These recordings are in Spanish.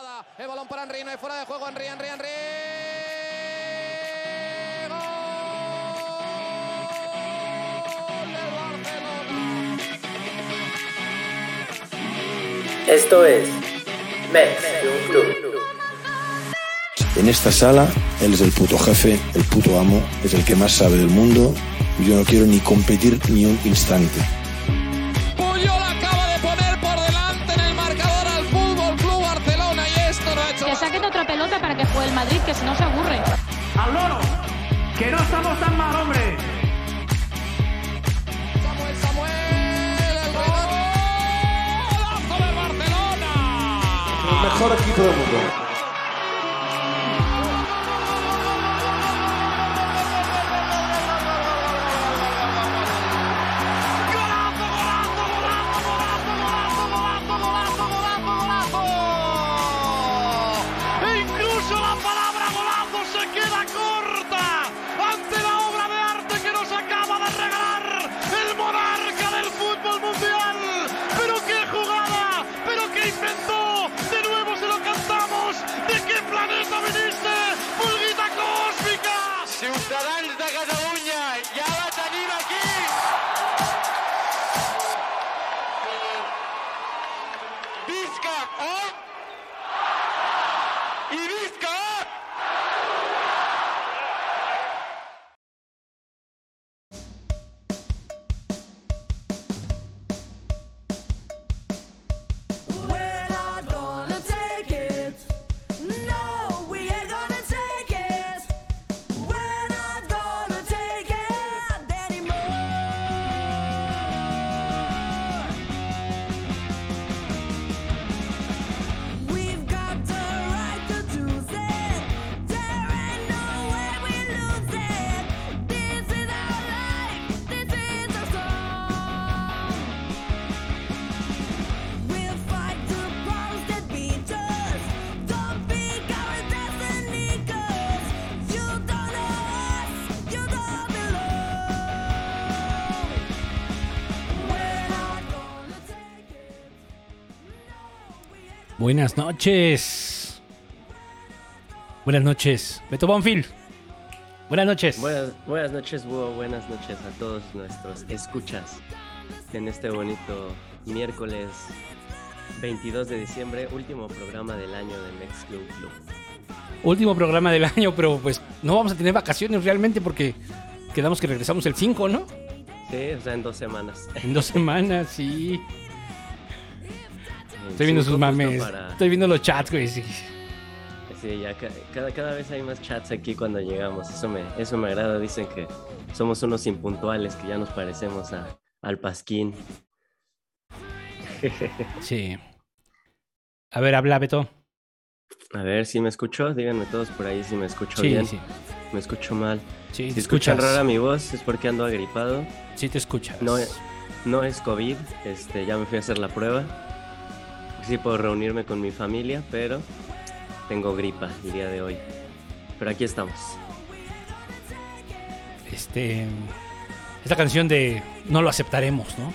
jugada. El balón para Henry, no hay fuera de juego. Henry, Henry, Henry. Esto es Mets un Club. En esta sala, él es el puto jefe, el puto amo, es el que más sabe del mundo. y Yo no quiero ni competir ni un instante. Que no estamos tan mal, hombre. Samuel, Samuel, el golazo del Barcelona. El mejor equipo del mundo. Buenas noches. Buenas noches. Beto Bonfil. Buenas noches. Buenas, buenas noches, Búho. Buenas noches a todos nuestros escuchas en este bonito miércoles 22 de diciembre, último programa del año de Next Club Club. Último programa del año, pero pues no vamos a tener vacaciones realmente porque quedamos que regresamos el 5, ¿no? Sí, o sea, en dos semanas. En dos semanas, sí. Estoy viendo sus mames. para- Estoy viendo los chats, güey. sí. Sí, ya ca- cada, cada vez hay más chats aquí cuando llegamos. Eso me, eso me agrada. Dicen que somos unos impuntuales, que ya nos parecemos a, al Pasquín. Sí. A ver, habla, Beto. A ver si me escucho. Díganme todos por ahí si me escucho Sí, bien. sí. Me escucho mal. Sí, Si te escuchan escuchas. rara mi voz es porque ando agripado. Sí, te escuchas. No, no es COVID, este, ya me fui a hacer la prueba. Sí puedo reunirme con mi familia, pero tengo gripa el día de hoy. Pero aquí estamos. Este. Esta canción de No lo aceptaremos, ¿no?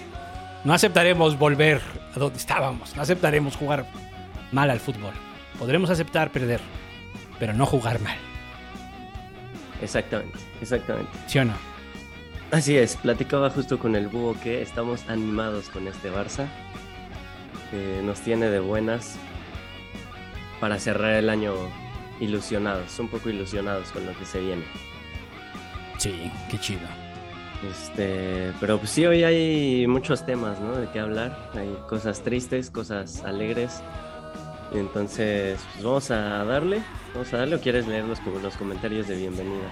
No aceptaremos volver a donde estábamos. No aceptaremos jugar mal al fútbol. Podremos aceptar perder, pero no jugar mal. Exactamente, exactamente. ¿Sí o no? Así es, platicaba justo con el búho que estamos animados con este Barça. Que nos tiene de buenas para cerrar el año ilusionados, un poco ilusionados con lo que se viene. Sí, qué chido. Este, pero pues sí, hoy hay muchos temas, ¿no? De qué hablar. Hay cosas tristes, cosas alegres. Entonces, pues vamos a darle. Vamos a darle o quieres leer los, los comentarios de bienvenida.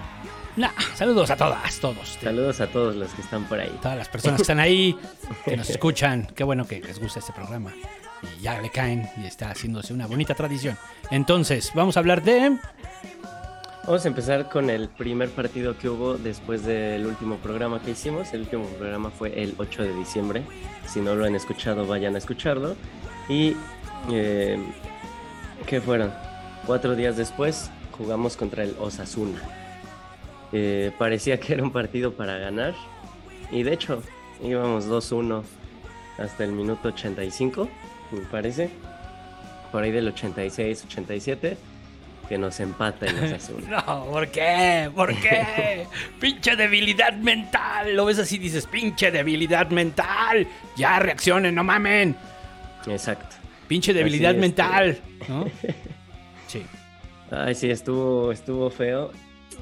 Nah, saludos a todas, todos. Saludos a todos los que están por ahí. Todas las personas que están ahí, que nos escuchan. Qué bueno que les gusta este programa. Y ya le caen y está haciéndose una bonita tradición. Entonces, vamos a hablar de. Vamos a empezar con el primer partido que hubo después del último programa que hicimos. El último programa fue el 8 de diciembre. Si no lo han escuchado, vayan a escucharlo. Y, eh, ¿qué fueron? Cuatro días después jugamos contra el Osasuna. Eh, parecía que era un partido para ganar. Y de hecho, íbamos 2-1 hasta el minuto 85, me parece. por ahí del 86, 87, que nos empata en los azul. No, ¿por qué? ¿Por qué? pinche debilidad mental. Lo ves así y dices, pinche debilidad mental. Ya reaccionen, no mamen. Exacto. Pinche debilidad mental. ¿no? Sí. Ay, sí, estuvo, estuvo feo.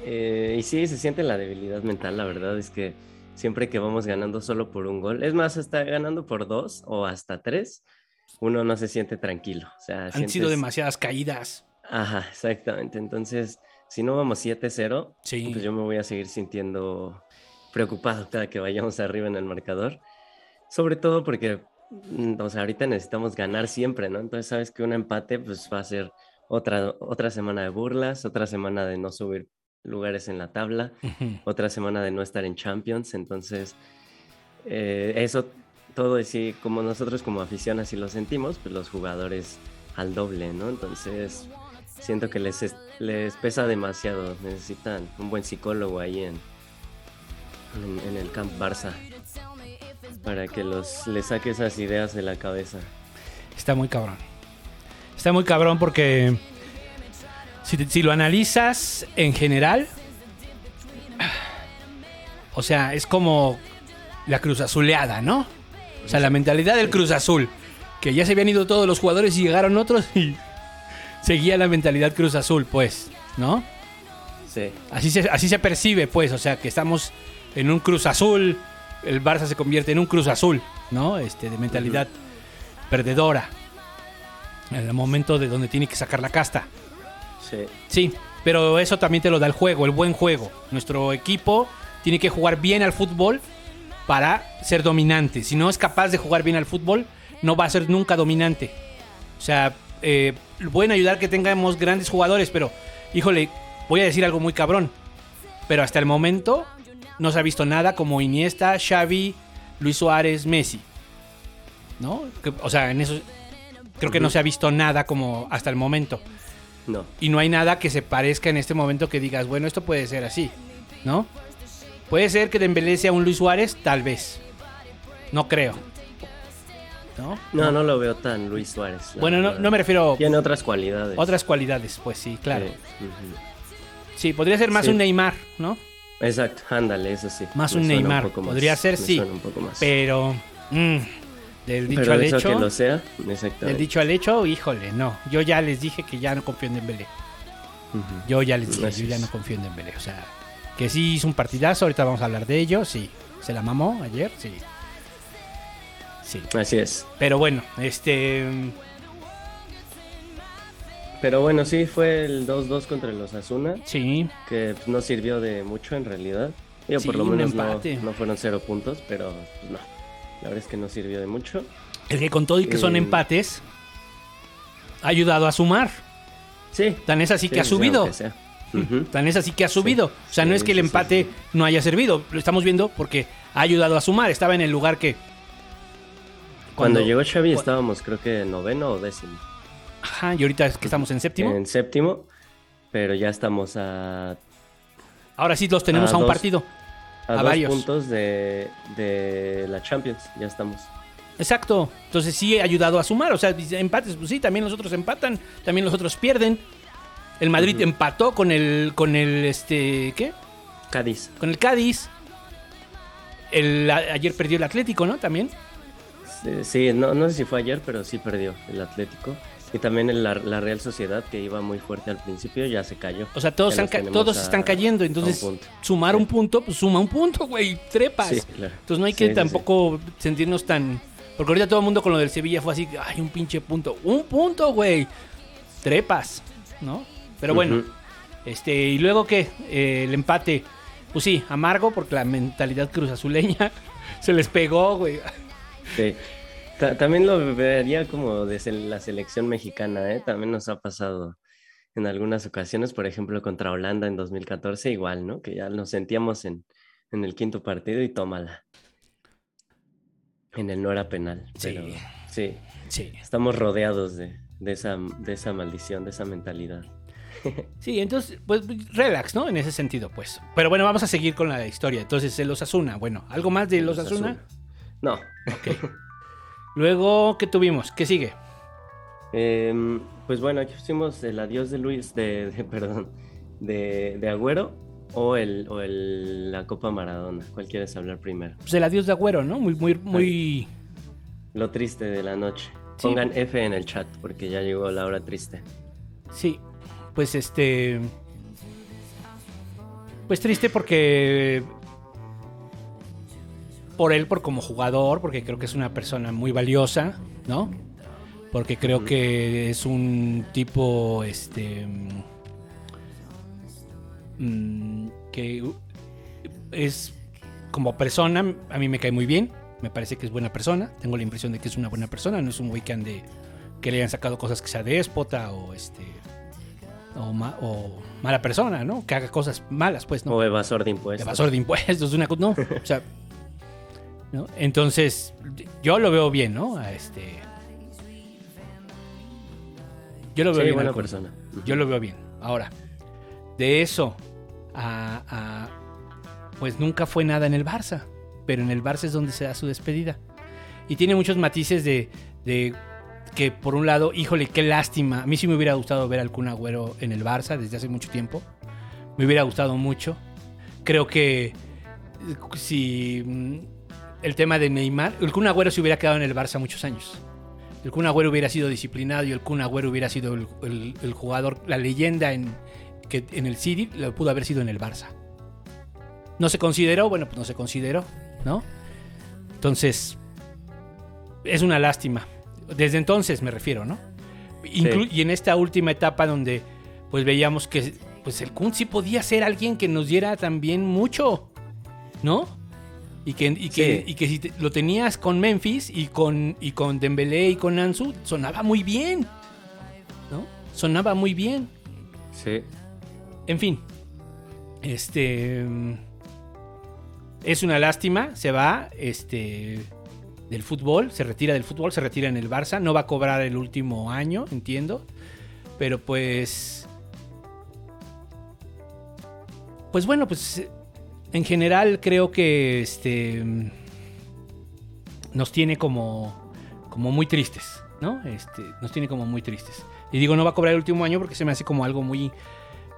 Eh, y sí, se siente la debilidad mental, la verdad es que siempre que vamos ganando solo por un gol, es más, hasta ganando por dos o hasta tres, uno no se siente tranquilo. O sea, Han sido demasiadas caídas. Ajá, exactamente. Entonces, si no vamos 7-0, Sí. pues yo me voy a seguir sintiendo preocupado cada que vayamos arriba en el marcador. Sobre todo porque, mm, o sea, ahorita necesitamos ganar siempre, ¿no? Entonces, sabes que un empate, pues va a ser otra, otra semana de burlas, otra semana de no subir lugares en la tabla, otra semana de no estar en Champions. Entonces, eh, eso todo así, como nosotros como afición así lo sentimos, pues los jugadores al doble, ¿no? Entonces, siento que les, es- les pesa demasiado. Necesitan un buen psicólogo ahí en, en, en el Camp Barça para que los, les saque esas ideas de la cabeza. Está muy cabrón. Está muy cabrón porque si, te- si lo analizas en general, o sea, es como la cruz azuleada, ¿no? O sea, la mentalidad del cruz azul, que ya se habían ido todos los jugadores y llegaron otros y seguía la mentalidad cruz azul, pues, ¿no? Sí, Así se, así se percibe, pues, o sea, que estamos en un cruz azul, el Barça se convierte en un cruz azul, ¿no? Este, de mentalidad perdedora. En el momento de donde tiene que sacar la casta. Sí, Sí, pero eso también te lo da el juego, el buen juego. Nuestro equipo tiene que jugar bien al fútbol para ser dominante. Si no es capaz de jugar bien al fútbol, no va a ser nunca dominante. O sea, eh, pueden ayudar que tengamos grandes jugadores, pero, híjole, voy a decir algo muy cabrón. Pero hasta el momento no se ha visto nada como Iniesta, Xavi, Luis Suárez, Messi. ¿No? O sea, en eso creo que no se ha visto nada como hasta el momento. No. Y no hay nada que se parezca en este momento que digas, bueno, esto puede ser así, ¿no? Puede ser que Dembélé sea un Luis Suárez, tal vez. No creo. ¿No? No, no lo veo tan Luis Suárez. Bueno, no, no me refiero Tiene otras cualidades. otras cualidades, pues sí, claro. Sí, podría ser más Sí. un Neymar, ¿no? Exacto, ándale, eso sí. Más Me un Neymar. más, Podría ser, me sí. un poco más. Pero mm, del dicho Pero al eso hecho, que lo sea, exactamente. del dicho al hecho, híjole, no. Yo ya les dije que ya no confío en Dembélé. Ujú. Yo ya les dije, Así yo ya no confío en Dembélé. O sea, que sí hizo un partidazo, ahorita vamos a hablar de ello, sí. Se la mamó ayer, sí. Sí. Así es. Pero bueno, este... Pero bueno, sí, fue el 2-2 contra los Asuna, Sí, que no sirvió de mucho en realidad. Digo, Sí, por lo un menos no, no fueron cero puntos, pero no. La verdad es que no sirvió de mucho. el que con todo y que son Eh. empates, ha ayudado a sumar. Sí. Tan es así sí, que ha subido. sea. Ujú. Tan es así que ha subido. O sea, no es que el empate no haya servido. Lo estamos viendo porque ha ayudado a sumar. Estaba en el lugar que... Cuando, llegó Xavi estábamos creo que noveno o décimo. Ajá, y ahorita es que estamos en séptimo. En séptimo, pero ya estamos a, Ahora sí los tenemos a a un dos. partido. A A dos varios. puntos de, de la Champions. Ya estamos. Exacto. Entonces sí ha ayudado a sumar. O sea, empates, pues sí, también los otros empatan, también los otros pierden. El Madrid empató con el, con el, este, ¿qué? Cádiz. Con el Cádiz. El, ayer perdió el Atlético, ¿no? También. Sí, Sí, no, no sé si fue ayer, pero sí perdió el Atlético. Y también el- la, la Real Sociedad, que iba muy fuerte al principio, ya se cayó. O sea, todos, han ca- todos están cayendo. un Entonces, punto. sumar Sí. un punto, pues suma un punto, güey. Trepas. Sí, claro. Entonces no hay que sí, tampoco sentirnos tan... Porque ahorita todo el mundo con lo del Sevilla fue así, ay, un pinche punto. Un punto, güey. Trepas, ¿no? Pero bueno, este, y luego que el empate, pues sí, amargo porque la mentalidad cruzazuleña se les pegó, güey. Sí. Ta- también lo vería como desde la selección mexicana, ¿eh? También nos ha pasado en algunas ocasiones, por ejemplo, contra Holanda en 2014, igual, ¿no? Que ya nos sentíamos en, en el quinto partido y tómala. En el no era penal. Sí. Pero sí, Sí. estamos rodeados de, de esa, de esa maldición, de esa mentalidad. Sí, entonces, pues relax, ¿no? En ese sentido, pues. Pero bueno, vamos a seguir con la historia. Entonces, el Osasuna, bueno, ¿algo más de los Osasuna? No, Luego, ¿qué tuvimos? ¿Qué sigue? Em, pues bueno, aquí pusimos el adiós de Luis, de, de- perdón, de, de Agüero o, el, o el, la Copa Maradona. ¿Cuál quieres hablar primero? Pues el adiós de Agüero, ¿no? Muy, muy, muy. Lo triste de la noche. Sí. Pongan F en el chat porque ya llegó la hora triste. Sí. Pues este. Pues triste porque. Por él, por como jugador, porque creo que es una persona muy valiosa, ¿no? Porque creo que es un tipo, este. mm, que es como persona, a mí me cae muy bien. Me parece que es buena persona. Tengo la impresión de que es una buena persona. No es un que ande. que le hayan sacado cosas que sea déspota o este. O, ma- o mala persona, ¿no? Que haga cosas malas, pues, ¿no? O evasor de impuestos. Evasor de impuestos, una cosa. No, o sea. ¿no? Entonces, yo lo veo bien, ¿no? A este. Yo lo veo Sí, bien. buena persona. Yo lo veo bien. Ahora, de eso a, a- Pues nunca fue nada en el Barça. Pero en el Barça es donde se da su despedida. Y tiene muchos matices de, de que, por un lado, híjole, qué lástima. A mí sí me hubiera gustado ver al Kun Agüero en el Barça desde hace mucho tiempo. Me hubiera gustado mucho. Creo que eh, si mm, el tema de Neymar, el Kun Agüero se hubiera quedado en el Barça muchos años. El Kun Agüero hubiera sido disciplinado y el Kun Agüero hubiera sido el, el- el jugador, la leyenda en, que en el City, lo pudo haber sido en el Barça. No se consideró, bueno, pues no se consideró, ¿no? Entonces, es una lástima. Desde entonces me refiero, ¿no? Inclu- Y en esta última etapa donde pues veíamos que pues el Kun sí podía ser alguien que nos diera también mucho, ¿no? Y que, y que, Sí. y que si te- lo tenías con Memphis y con, y con Dembélé y con Ansu, sonaba muy bien, ¿no? Sonaba muy bien. Sí. En fin, este es una lástima. Se va, este, del fútbol, se retira del fútbol, se retira en el Barça. No va a cobrar el último año, entiendo, pero pues, pues bueno, pues en general creo que este nos tiene como, como muy tristes, ¿no? Este, nos tiene como muy tristes. Y digo, no va a cobrar el último año porque se me hace como algo muy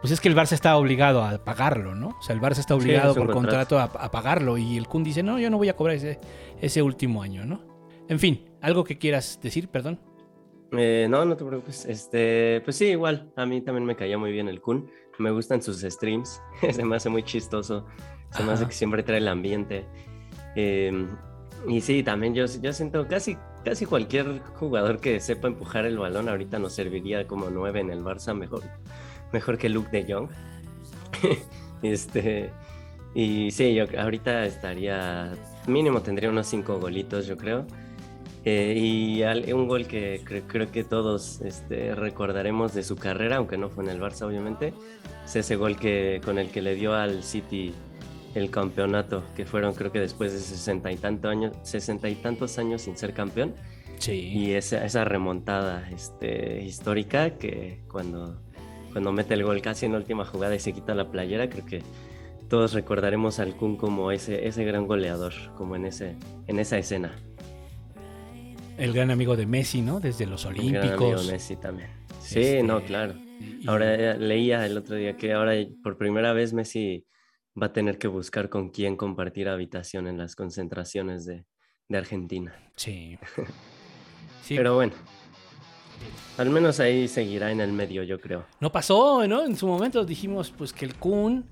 pues es que el Barça está obligado a pagarlo, ¿no? O sea, el Barça está obligado por contrato. contrato a, a pagarlo y el Kun dice, no, yo no voy a cobrar ese, ese último año, ¿no? En fin, algo que quieras decir, perdón. Eh, no, no te preocupes. Este, pues sí, igual. A mí también me caía muy bien el Kun. Me gustan sus streams. Se me hace muy chistoso. Se me hace que siempre trae el ambiente. Eh, y sí, también yo, yo siento casi, casi cualquier jugador que sepa empujar el balón ahorita nos serviría como nueve en el Barça mejor, mejor que Luke de Jong. este, y sí, yo ahorita estaría, mínimo tendría unos cinco golitos, yo creo. Eh, y al- un gol que cre- creo que todos este, recordaremos de su carrera, aunque no fue en el Barça, obviamente, es ese gol que, con el que le dio al City el campeonato, que fueron creo que después de sesenta y, tanto años, sesenta y tantos años sin ser campeón. Sí. Y esa, esa remontada este, histórica que cuando, cuando mete el gol casi en la última jugada y se quita la playera, creo que todos recordaremos al Kun como ese, ese gran goleador, como en, ese, en esa escena. El gran amigo de Messi, ¿no? Desde los El gran amigo Olímpicos. Messi también. Sí, Este, no, claro. Ahora eh, leía el otro día que ahora por primera vez Messi va a tener que buscar con quién compartir habitación en las concentraciones de, de Argentina. Sí. Sí, Pero bueno, al menos ahí seguirá en el medio, yo creo. No pasó, ¿no? En su momento dijimos pues que el Kun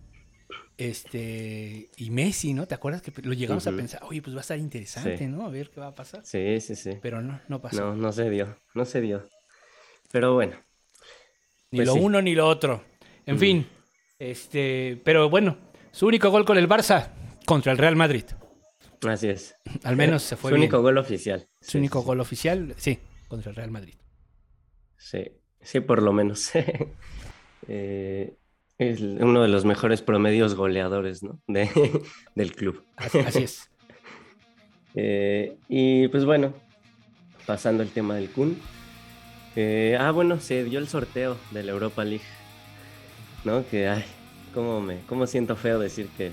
este y Messi, ¿no? ¿Te acuerdas que lo llegamos a pensar? Oye, pues va a estar interesante, Sí. ¿no? A ver qué va a pasar. Sí, sí, sí. Pero no, no pasó. No, no se dio, no se dio. Pero bueno, Ni Pues lo sí. uno ni lo otro. En Mm. fin, este, pero bueno, su único gol con el Barça contra el Real Madrid. así es. Al menos se fue Su bien. único gol oficial. Su Sí, único sí, gol oficial, sí, contra el Real Madrid. Sí, sí, por lo menos. Eh, es uno de los mejores promedios goleadores, ¿no? De, del club. Así, así es. Eh, y pues bueno, pasando el tema del Kun. eh, ah, bueno, se dio el sorteo de la Europa League. ¿No? Que, ay, cómo me, cómo siento feo decir que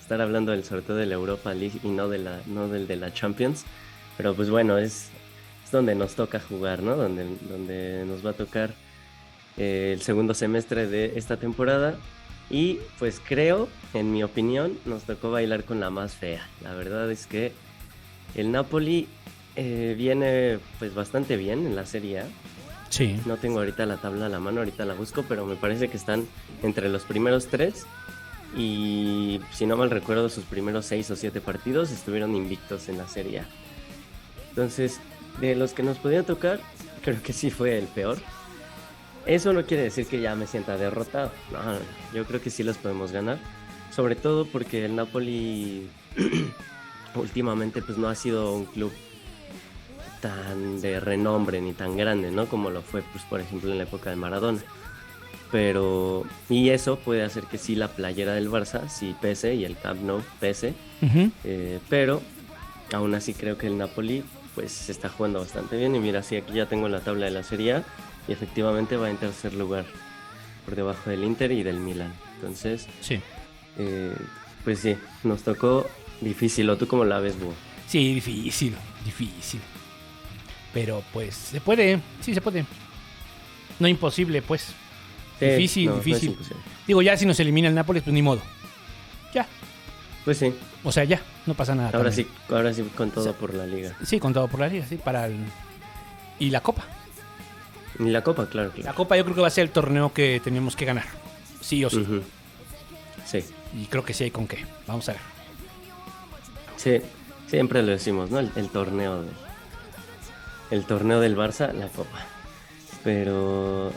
estar hablando del sorteo de la Europa League y no, de la, no del de la Champions. Pero pues bueno, es, donde nos toca jugar, ¿no? Donde, donde nos va a tocar eh, el segundo semestre de esta temporada. Y pues creo, en mi opinión, nos tocó bailar con la más fea. La verdad es que el Napoli eh, viene pues bastante bien en la Serie A. No tengo ahorita la tabla a la mano, ahorita la busco, pero me parece que están entre los primeros tres. Y si no mal recuerdo, sus primeros seis o siete partidos estuvieron invictos en la Serie A. Entonces, de los que nos podía tocar, creo que sí fue el peor. Eso no quiere decir que ya me sienta derrotado. No. yo creo que sí los podemos ganar. Sobre todo porque el Napoli últimamente pues no ha sido un club tan de renombre ni tan grande, ¿no? Como lo fue, pues, por ejemplo, en la época de Maradona. Pero, y eso puede hacer que sí la playera del Barça sí pese y el Camp Nou pese. Ujú. Eh, pero aún así creo que el Napoli pues se está jugando bastante bien. Y mira, sí, aquí ya tengo la tabla de la Serie A y efectivamente va en tercer lugar por debajo del Inter y del Milan. Entonces, Sí. eh, pues sí, nos tocó difícil. ¿O tú cómo la ves, Búho? Sí, difícil, difícil. Pero pues se puede, sí se puede. No imposible, pues. Sí, Difícil, no, difícil. Digo, ya si nos elimina el Nápoles, pues ni modo. Ya. Pues sí, O sea, ya, no pasa nada. ahora también. sí, ahora sí con todo por la liga. Sí, contado por la liga, sí, para el... Y la Copa. Y la Copa, claro, La claro. Copa yo creo que va a ser el torneo que tenemos que ganar. Sí o sí. Sí, Y creo que sí hay con qué. Vamos a ver. sí, siempre lo decimos, ¿no? El, el torneo de, el torneo del Barça, la Copa. Pero,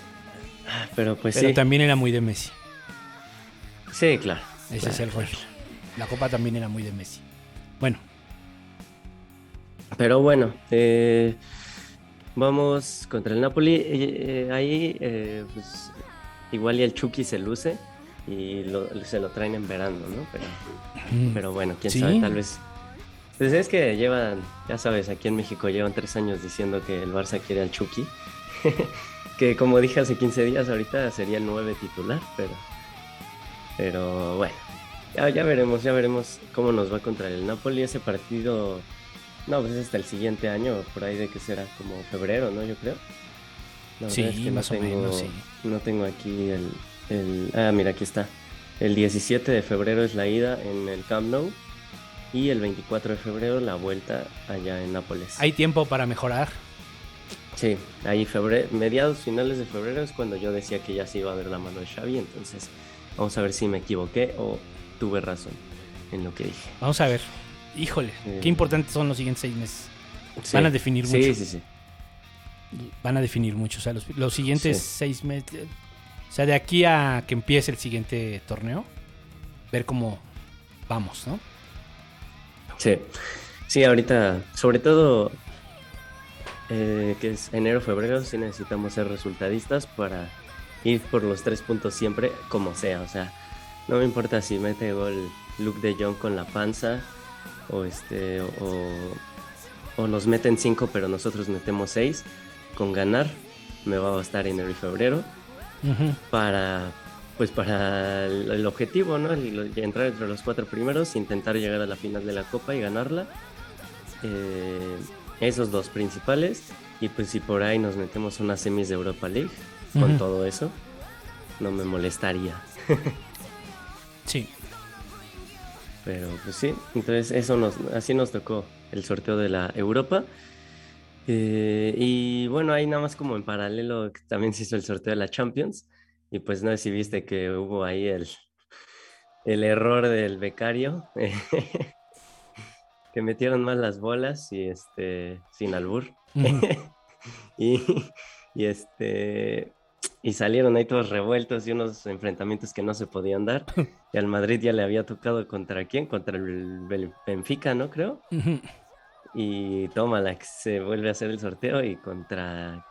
pero pues Pero sí, también era muy de Messi. sí, claro. Ese claro. es el rollo. La Copa también era muy de Messi. Bueno, Pero bueno, eh, vamos contra el Napoli. Eh, eh, ahí, eh, pues, igual y el Chucky se luce y lo- se lo traen en verano, ¿no? Pero, mm, pero bueno, quién Sí. sabe, tal vez. Pues es que llevan, ya sabes, aquí en México llevan tres años diciendo que el Barça quiere al Chucky. que como dije hace 15 días, ahorita sería el 9 titular, pero. Pero bueno, ya, ya veremos, ya veremos cómo nos va contra el Napoli. Ese partido, no, pues es hasta el siguiente año, por ahí de que será como febrero, ¿no? Yo creo. La Sí, es que más o menos, sí. No tengo aquí el, el. Ah, mira, aquí está. El 17 de febrero es la ida en el Camp Nou. Y el 24 de febrero la vuelta allá en Nápoles. hay tiempo para mejorar. Sí, ahí febrero, mediados, finales de febrero es cuando yo decía que ya se iba a ver la mano de Xavi, entonces vamos a ver si me equivoqué o tuve razón en lo que dije. Vamos a ver. Híjole, Sí. qué importantes son los siguientes seis meses. Sí. Van a definir sí, mucho. Sí, sí, Van a definir mucho. O sea, los, los siguientes Sí. seis meses. O sea, de aquí a que empiece el siguiente torneo, ver cómo vamos, ¿no? Sí. Sí, ahorita, sobre todo eh, que es enero, febrero, sí necesitamos ser resultadistas para ir por los tres puntos siempre, como sea. O sea, no me importa si mete gol Luke de Jong con la panza o este o, o nos meten cinco pero nosotros metemos seis con ganar me va a bastar enero y febrero para pues para el, el objetivo no El- entrar entre los cuatro primeros intentar llegar a la final de la copa y ganarla Eh, esos dos principales y pues si por ahí nos metemos unas semis de Europa League con todo eso no me molestaría Sí. Pero pues sí, entonces eso nos, así nos tocó el sorteo de la Europa. Eh, y bueno, ahí nada más como en paralelo también se hizo el sorteo de la Champions. Y pues no sé si viste que hubo ahí el, el error del becario. que metieron mal las bolas y este, sin albur. Y, y este y salieron ahí todos revueltos y unos enfrentamientos que no se podían dar. Y al Madrid ya le había tocado contra quién? Contra el Benfica, ¿no? Creo. Y tómala, que se vuelve a hacer el sorteo y contra.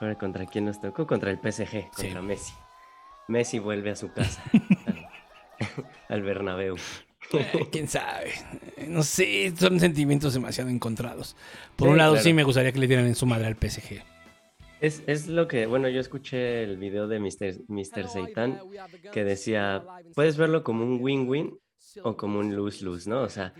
Ahora, ¿Contra quién nos tocó? Contra el PSG, Sí. contra Messi. Messi vuelve a su casa, al, al Bernabéu. Eh, ¿Quién sabe? No sé, son sentimientos demasiado encontrados. Por Sí, un lado claro. sí me gustaría que le dieran en su madre al PSG. Es, es lo que, bueno, yo escuché el video de Mr. Mr. Seitan que decía, puedes verlo como un win-win o como un lose-lose, ¿no? O sea,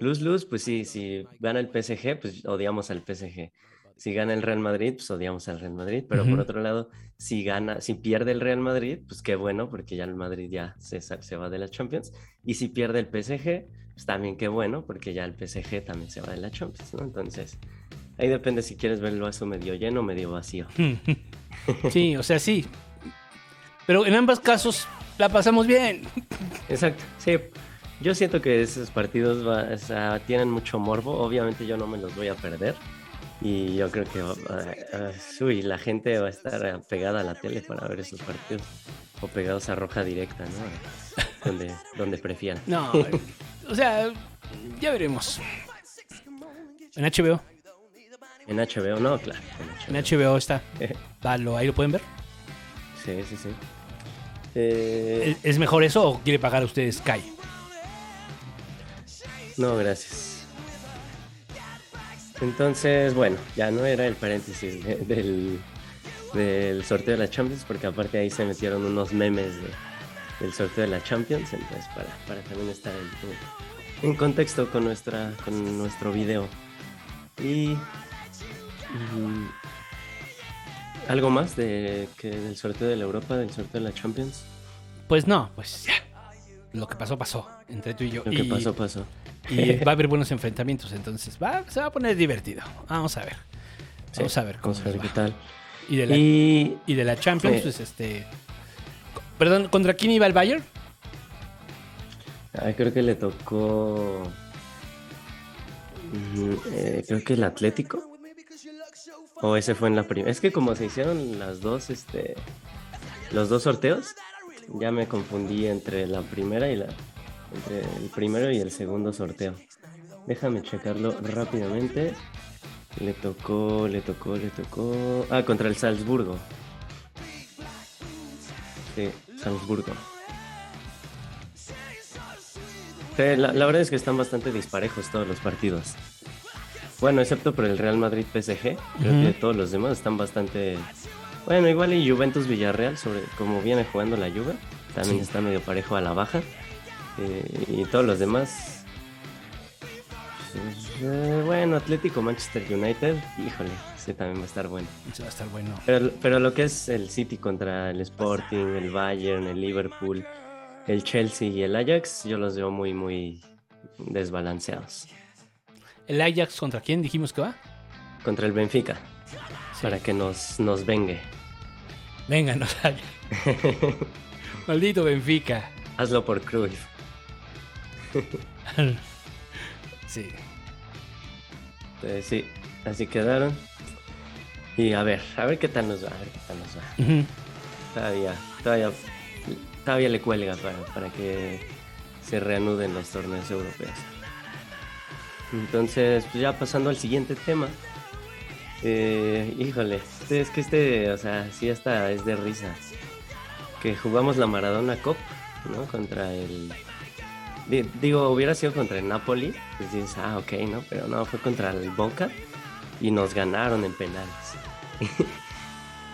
lose-lose, pues sí, si gana el PSG, pues odiamos al PSG. Si gana el Real Madrid, pues odiamos al Real Madrid, pero por otro lado, si gana, si pierde el Real Madrid, pues qué bueno, porque ya el Madrid ya se, se va de la Champions. Y si pierde el PSG, pues también qué bueno, porque ya el PSG también se va de la Champions, ¿no? Entonces, ahí depende si quieres ver el vaso medio lleno o medio vacío. Sí, o sea, sí. Pero en ambos casos la pasamos bien. Exacto, sí. Yo siento que esos partidos va- o sea, tienen mucho morbo. Obviamente yo no me los voy a perder. Y yo creo que ah, ah, uy, la gente va a estar pegada a la tele para ver esos partidos. O pegados a roja directa, ¿no? Donde, donde prefieran. No, o sea, ya veremos. En HBO, En HBO, no, claro. En en HBO. Está. Dalo, ahí lo pueden ver. Sí, sí, sí. Eh, ¿Es- ¿Es mejor eso o quiere pagar usted Sky? No, gracias. Entonces, bueno, ya no era el paréntesis de- del, del sorteo de la Champions, porque aparte ahí se metieron unos memes de- del sorteo de la Champions, entonces para, para también estar en, en contexto con, nuestra, con nuestro video. Y... mm, ¿Algo más de, que del sorteo de la Europa, del sorteo de la Champions? Pues no, pues ya. Lo que pasó, pasó. Entre tú y yo. Lo que pasó, pasó. Y va a haber buenos enfrentamientos, entonces va, se va a poner divertido. Vamos a ver. Vamos a ver cómo Vamos a ver qué tal. Y de la, Y y de la Champions, Sí. pues este. Perdón, ¿contra quién iba el Bayern? Ay, creo que le tocó. mm, eh, creo que el Atlético. O ese fue en la primera. Es que como se hicieron las dos, este. Los dos sorteos, ya me confundí entre la primera y la. Entre el primero y el segundo sorteo. Déjame checarlo rápidamente. Le tocó, le tocó, le tocó. Ah, contra el Salzburgo. Sí, Salzburgo. Sí, la, la verdad es que están bastante disparejos todos los partidos. Bueno, excepto por el Real Madrid PSG, creo que todos los demás están bastante... Bueno, igual y Juventus Villarreal, sobre como viene jugando la Juve, también Sí. está medio parejo a la baja. Eh, y todos los demás... pues, eh, bueno, Atlético Manchester United, híjole, ese también va a estar bueno. Va a estar bueno. Pero, pero lo que es el City contra el Sporting, el Bayern, el Liverpool, el Chelsea y el Ajax, yo los veo muy, muy desbalanceados. ¿El Ajax contra quién dijimos que va? Contra el Benfica, Sí. para que nos, nos vengue. Venga, nos. Maldito Benfica. Hazlo por Cruyff. Sí. Entonces, sí, así quedaron. Y a ver, a ver qué tal nos va, a ver qué tal nos va. Todavía, todavía, todavía le cuelga para, para que se reanuden los torneos europeos. Entonces, pues ya pasando al siguiente tema. Eh, híjole, este- es que este, o sea, sí hasta es de risa. Que jugamos la Maradona Cup, ¿no? Contra el... di- Digo, hubiera sido contra el Napoli. Pues dices, ah, ok, ¿no? Pero no, fue contra el Boca y nos ganaron en penales.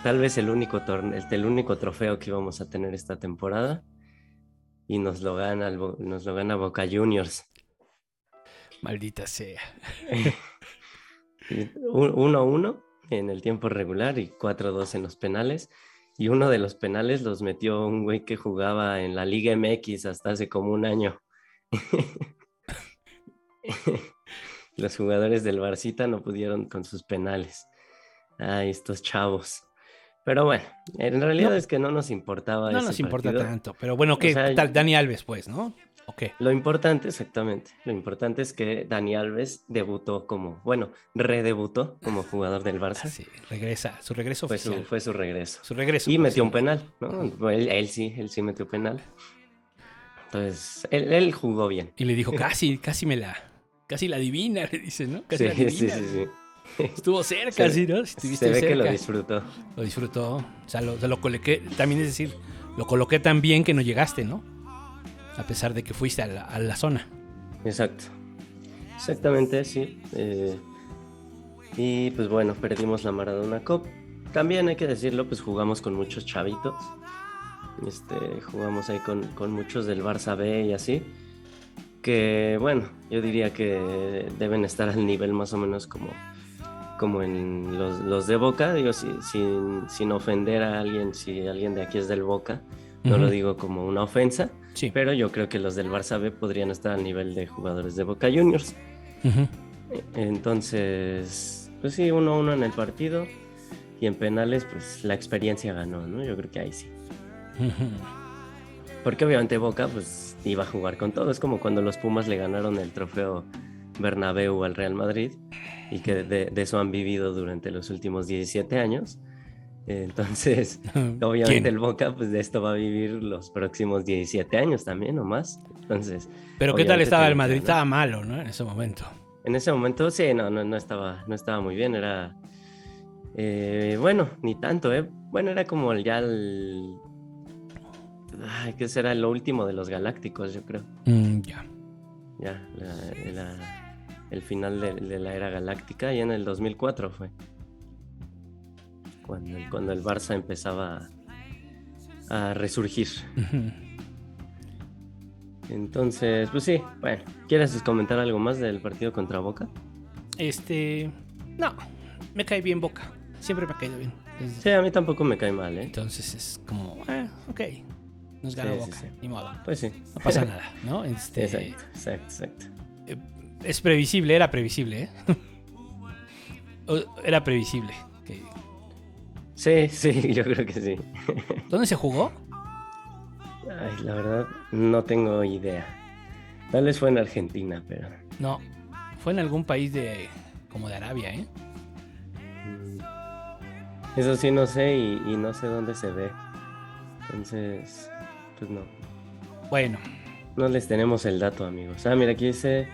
Tal vez el único torneo, el único trofeo que íbamos a tener esta temporada. Y nos lo gana, el Bo- nos lo gana Boca Juniors. Maldita sea. Y un- 1-1 en el tiempo regular y 4-2 en los penales. Y uno de los penales los metió un güey que jugaba en la Liga MX hasta hace como un año. los jugadores del Barcita no pudieron con sus penales. Ay, estos chavos. Pero bueno, en realidad No. es que no nos importaba No ese nos importa partido. tanto. Pero bueno, ¿qué O sea, tal? Dani Alves, pues, ¿no? ¿O qué? Lo importante, exactamente, lo importante es que Dani Alves debutó como, bueno, redebutó como jugador del Barça. Sí, regresa. Su regreso Fue su, oficial. fue su regreso. Su regreso. Y metió sí. un penal, ¿no? Él, él sí, él sí metió penal. Entonces, él, él jugó bien. Y le dijo, casi, casi me la... Casi la adivina, le dice, ¿no? Casi Sí, la sí, sí, adivina. sí. Estuvo cerca, Se- sí, ¿no? Si Se ve que lo disfrutó. Lo disfrutó. O sea, lo, lo coloqué. También es decir, lo coloqué tan bien que no llegaste, ¿no? A pesar de que fuiste a la, a la zona. Exacto. Exactamente, sí. Eh, y pues bueno, perdimos la Maradona Cup. También hay que decirlo, pues jugamos con muchos chavitos. Este, jugamos ahí con, con muchos del Barça B y así. Que bueno, yo diría que deben estar al nivel más o menos como como en los, los de Boca, digo, si- sin, sin ofender a alguien, si alguien de aquí es del Boca, no lo Ujú. digo como una ofensa, Sí. pero yo creo que los del Barça B podrían estar al nivel de jugadores de Boca Juniors. Ujú. Entonces, pues sí, 1-1 en el partido y en penales, pues la experiencia ganó, ¿no? Yo creo que ahí sí. Porque obviamente Boca, pues iba a jugar con todo. Es como cuando los Pumas le ganaron el trofeo Bernabéu al Real Madrid y que de, de eso han vivido durante los últimos 17 años. Entonces, obviamente ¿Quién? el Boca, pues de esto va a vivir los próximos 17 años también o más. Entonces, Pero ¿qué tal estaba el que Madrid? Estaba malo, ¿no? En ese momento. En ese momento, sí, no, no, no estaba, no estaba muy bien. Era, eh, bueno, ni tanto, ¿eh? Bueno, era como ya el, ay, ¿qué será? Lo último de los Galácticos, yo creo. Mm, ya. Ya, la- la- el final de, de la era galáctica, y en el 2004 fue. Cuando, cuando el Barça empezaba a, a resurgir. Entonces, pues sí, bueno, ¿quieres comentar algo más del partido contra Boca? Este. No, me cae bien Boca. Siempre me ha caído bien. Sí, a mí tampoco me cae mal, ¿eh? Entonces es como, ah, ok. Nos ganó Sí, Boca. sí. Ni modo. Pues sí. No pasa nada, ¿no? Este, Exacto, exacto, exacto. Es previsible, era previsible, ¿eh? Era previsible. que- Sí, sí, yo creo que sí. ¿Dónde se jugó? Ay, la verdad, no tengo idea. Tal vez fue en Argentina, pero... No, fue en algún país de. como de Arabia, ¿eh? mm, Eso sí, no sé y, y no sé dónde se ve. Entonces, pues no. Bueno, No les tenemos el dato, amigos. Ah, mira, aquí dice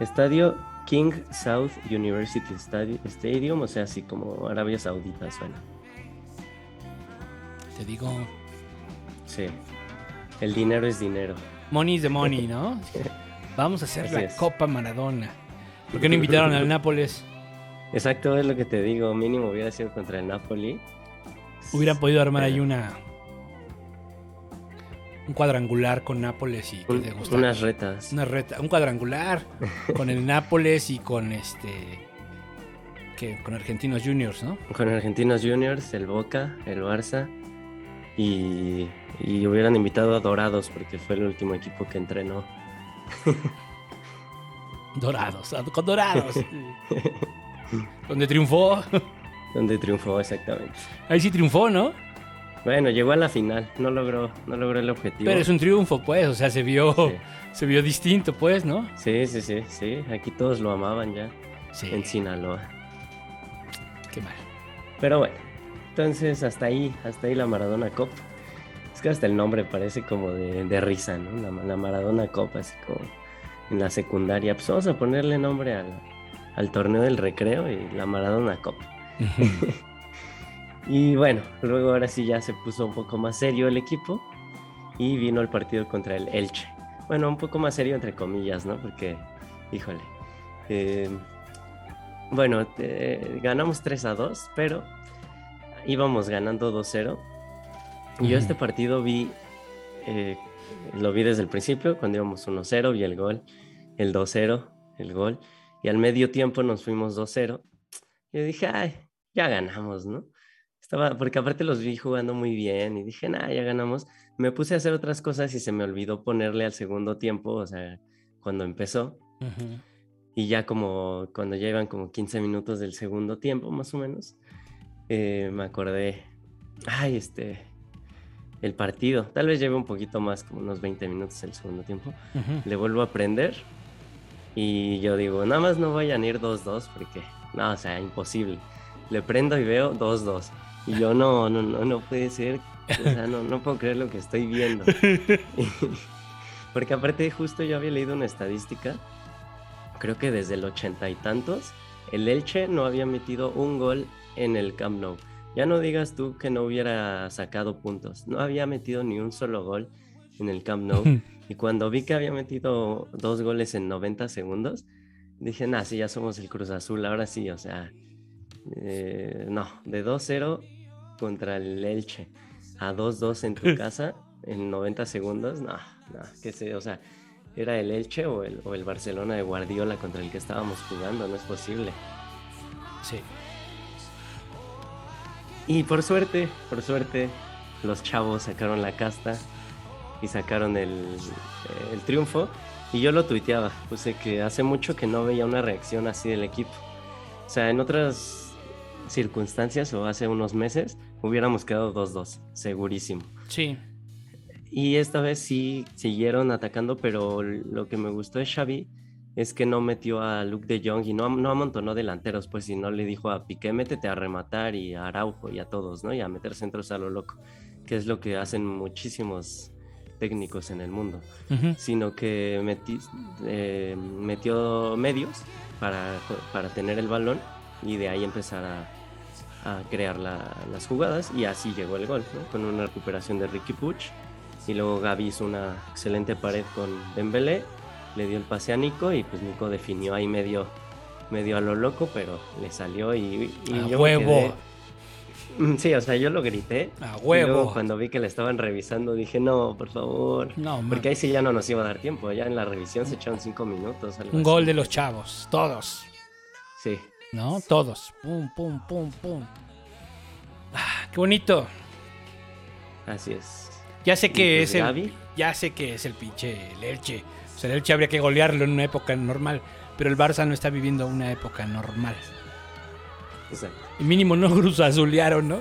Estadio King South University Stadi- Stadium, o sea, así como Arabia Saudita suena. te digo. Sí. El dinero es dinero. Money is the money, ¿no? Vamos a hacer Así la es. Copa Maradona. ¿Por qué no invitaron al Nápoles? Exacto, es lo que te digo. Mínimo hubiera sido contra el Napoli. Hubieran podido armar ahí una. Un cuadrangular con Nápoles y Un- unas retas. Una reta, un cuadrangular con el Nápoles y con este. que Con Argentinos Juniors, ¿no? Con Argentinos Juniors, el Boca, el Barça. Y, y hubieran invitado a Dorados porque fue el último equipo que entrenó. Dorados, con Dorados. Donde triunfó. Donde triunfó exactamente. Ahí sí triunfó, ¿no? Bueno, llegó a la final. No logró, no logró el objetivo. Pero es un triunfo, pues. O sea, se vio. Sí. Se vio distinto, pues, ¿no? Sí, sí, sí, sí. Aquí todos lo amaban ya Sí. en Sinaloa. Qué mal. Pero bueno, entonces hasta ahí, hasta ahí la Maradona Cup. Es que hasta el nombre parece como de, de risa, ¿no? La, la Maradona Cup, así como en la secundaria. Pues vamos a ponerle nombre al, al torneo del recreo y la Maradona Cup. Y bueno, luego ahora sí ya se puso un poco más serio el equipo y vino el partido contra el Elche. Bueno, un poco más serio entre comillas, ¿no? Porque, híjole. eh, bueno, eh, ganamos 3 a 2, pero íbamos ganando 2-0. Y yo este partido vi, eh, lo vi desde el principio, cuando íbamos 1-0, vi el gol, el 2-0, el gol. Y al medio tiempo nos fuimos 2-0. Y yo dije, ay, ya ganamos, ¿no? Estaba, porque aparte los vi jugando muy bien y dije, nah, ya ganamos. Me puse a hacer otras cosas y se me olvidó ponerle al segundo tiempo, o sea, cuando empezó. Ujú. Y ya como cuando ya iban como 15 minutos del segundo tiempo, más o menos, eh, me acordé, ay, este, el partido. Tal vez lleve un poquito más, como unos 20 minutos el segundo tiempo. Ujú. Le vuelvo a prender y yo digo, nada más no vayan a ir 2-2 porque, no, o sea, imposible. Le prendo y veo 2-2. Y yo, no, no, no, no puede ser. O sea, no, no puedo creer lo que estoy viendo. Porque aparte justo yo había leído una estadística, creo que desde el ochenta y tantos, el Elche no había metido un gol en el Camp Nou. Ya no digas tú que no hubiera sacado puntos, no había metido ni un solo gol en el Camp Nou. y cuando vi que había metido dos goles en 90 segundos, dije, nah, sí, ya somos el Cruz Azul, ahora sí, o sea, eh, no, de 2-0 contra el Elche a 2-2 en tu casa en 90 segundos, no, no, que sé, o sea, era el Elche o el, o el Barcelona de Guardiola contra el que estábamos jugando, no es posible. Sí. Y por suerte, por suerte, los chavos sacaron la casta y sacaron el, eh, el triunfo. Y yo lo tuiteaba, puse que hace mucho que no veía una reacción así del equipo. O sea, en otras circunstancias o hace unos meses hubiéramos quedado 2-2, segurísimo. Sí. Y esta vez sí siguieron atacando, pero lo que me gustó de Xavi es que no metió a Luke de Jong y no, no amontonó delanteros, pues, sino le dijo a Piqué, métete a rematar y a Araujo y a todos, ¿no? Y a meter centros a lo loco, que es lo que hacen muchísimos técnicos en el mundo, sino que metí- eh, metió medios para, para tener el balón y de ahí empezar a, a crear la- las jugadas y así llegó el gol, ¿no? Con una recuperación de Ricky Puch y luego Gaby hizo una excelente pared con Dembélé, le dio el pase a Nico y pues Nico definió ahí medio, medio a lo loco, pero le salió y, y A yo me huevo. quedé- Mm, Sí, o sea, yo lo grité. A y luego huevo. cuando vi que la estaban revisando dije, no, por favor. No, man. Porque ahí sí ya no nos iba a dar tiempo. Ya en la revisión se echaron cinco minutos. algo Un así. gol de los chavos, todos. Sí. ¿No? Todos. Pum, pum, pum, pum. Ah, qué bonito. Así es. Ya sé que pues es el. Ya sé que es el pinche el Elche. O sea, el Elche habría que golearlo en una época normal. Pero el Barça no está viviendo una época normal. Exacto. Y mínimo no Cruz Azulearon, ¿no?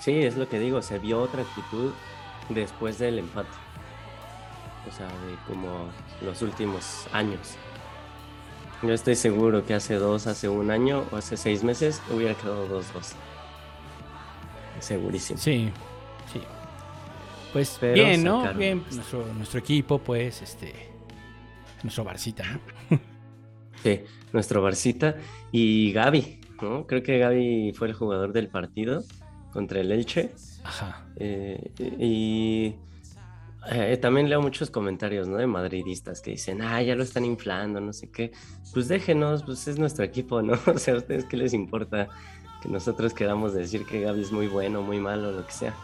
Sí, es lo que digo. Se vio otra actitud después del empate. O sea, de como los últimos años. Yo estoy seguro que hace dos, hace un año o hace seis meses hubiera quedado 2-2. Segurísimo. Sí, sí. Pues Pero bien, ¿no? Bien, nuestro, nuestro equipo, pues, este. Nuestro Barcita, ¿no? Sí, nuestro Barcita y Gaby, ¿no? Creo que Gaby fue el jugador del partido contra el Elche. Ajá. eh, y eh, también leo muchos comentarios, ¿no? De madridistas que dicen, ah, ya lo están inflando, no sé qué. Pues déjenos, pues es nuestro equipo, ¿no? O sea, ¿a ustedes qué les importa que nosotros queramos decir que Gaby es muy bueno, muy malo, lo que sea?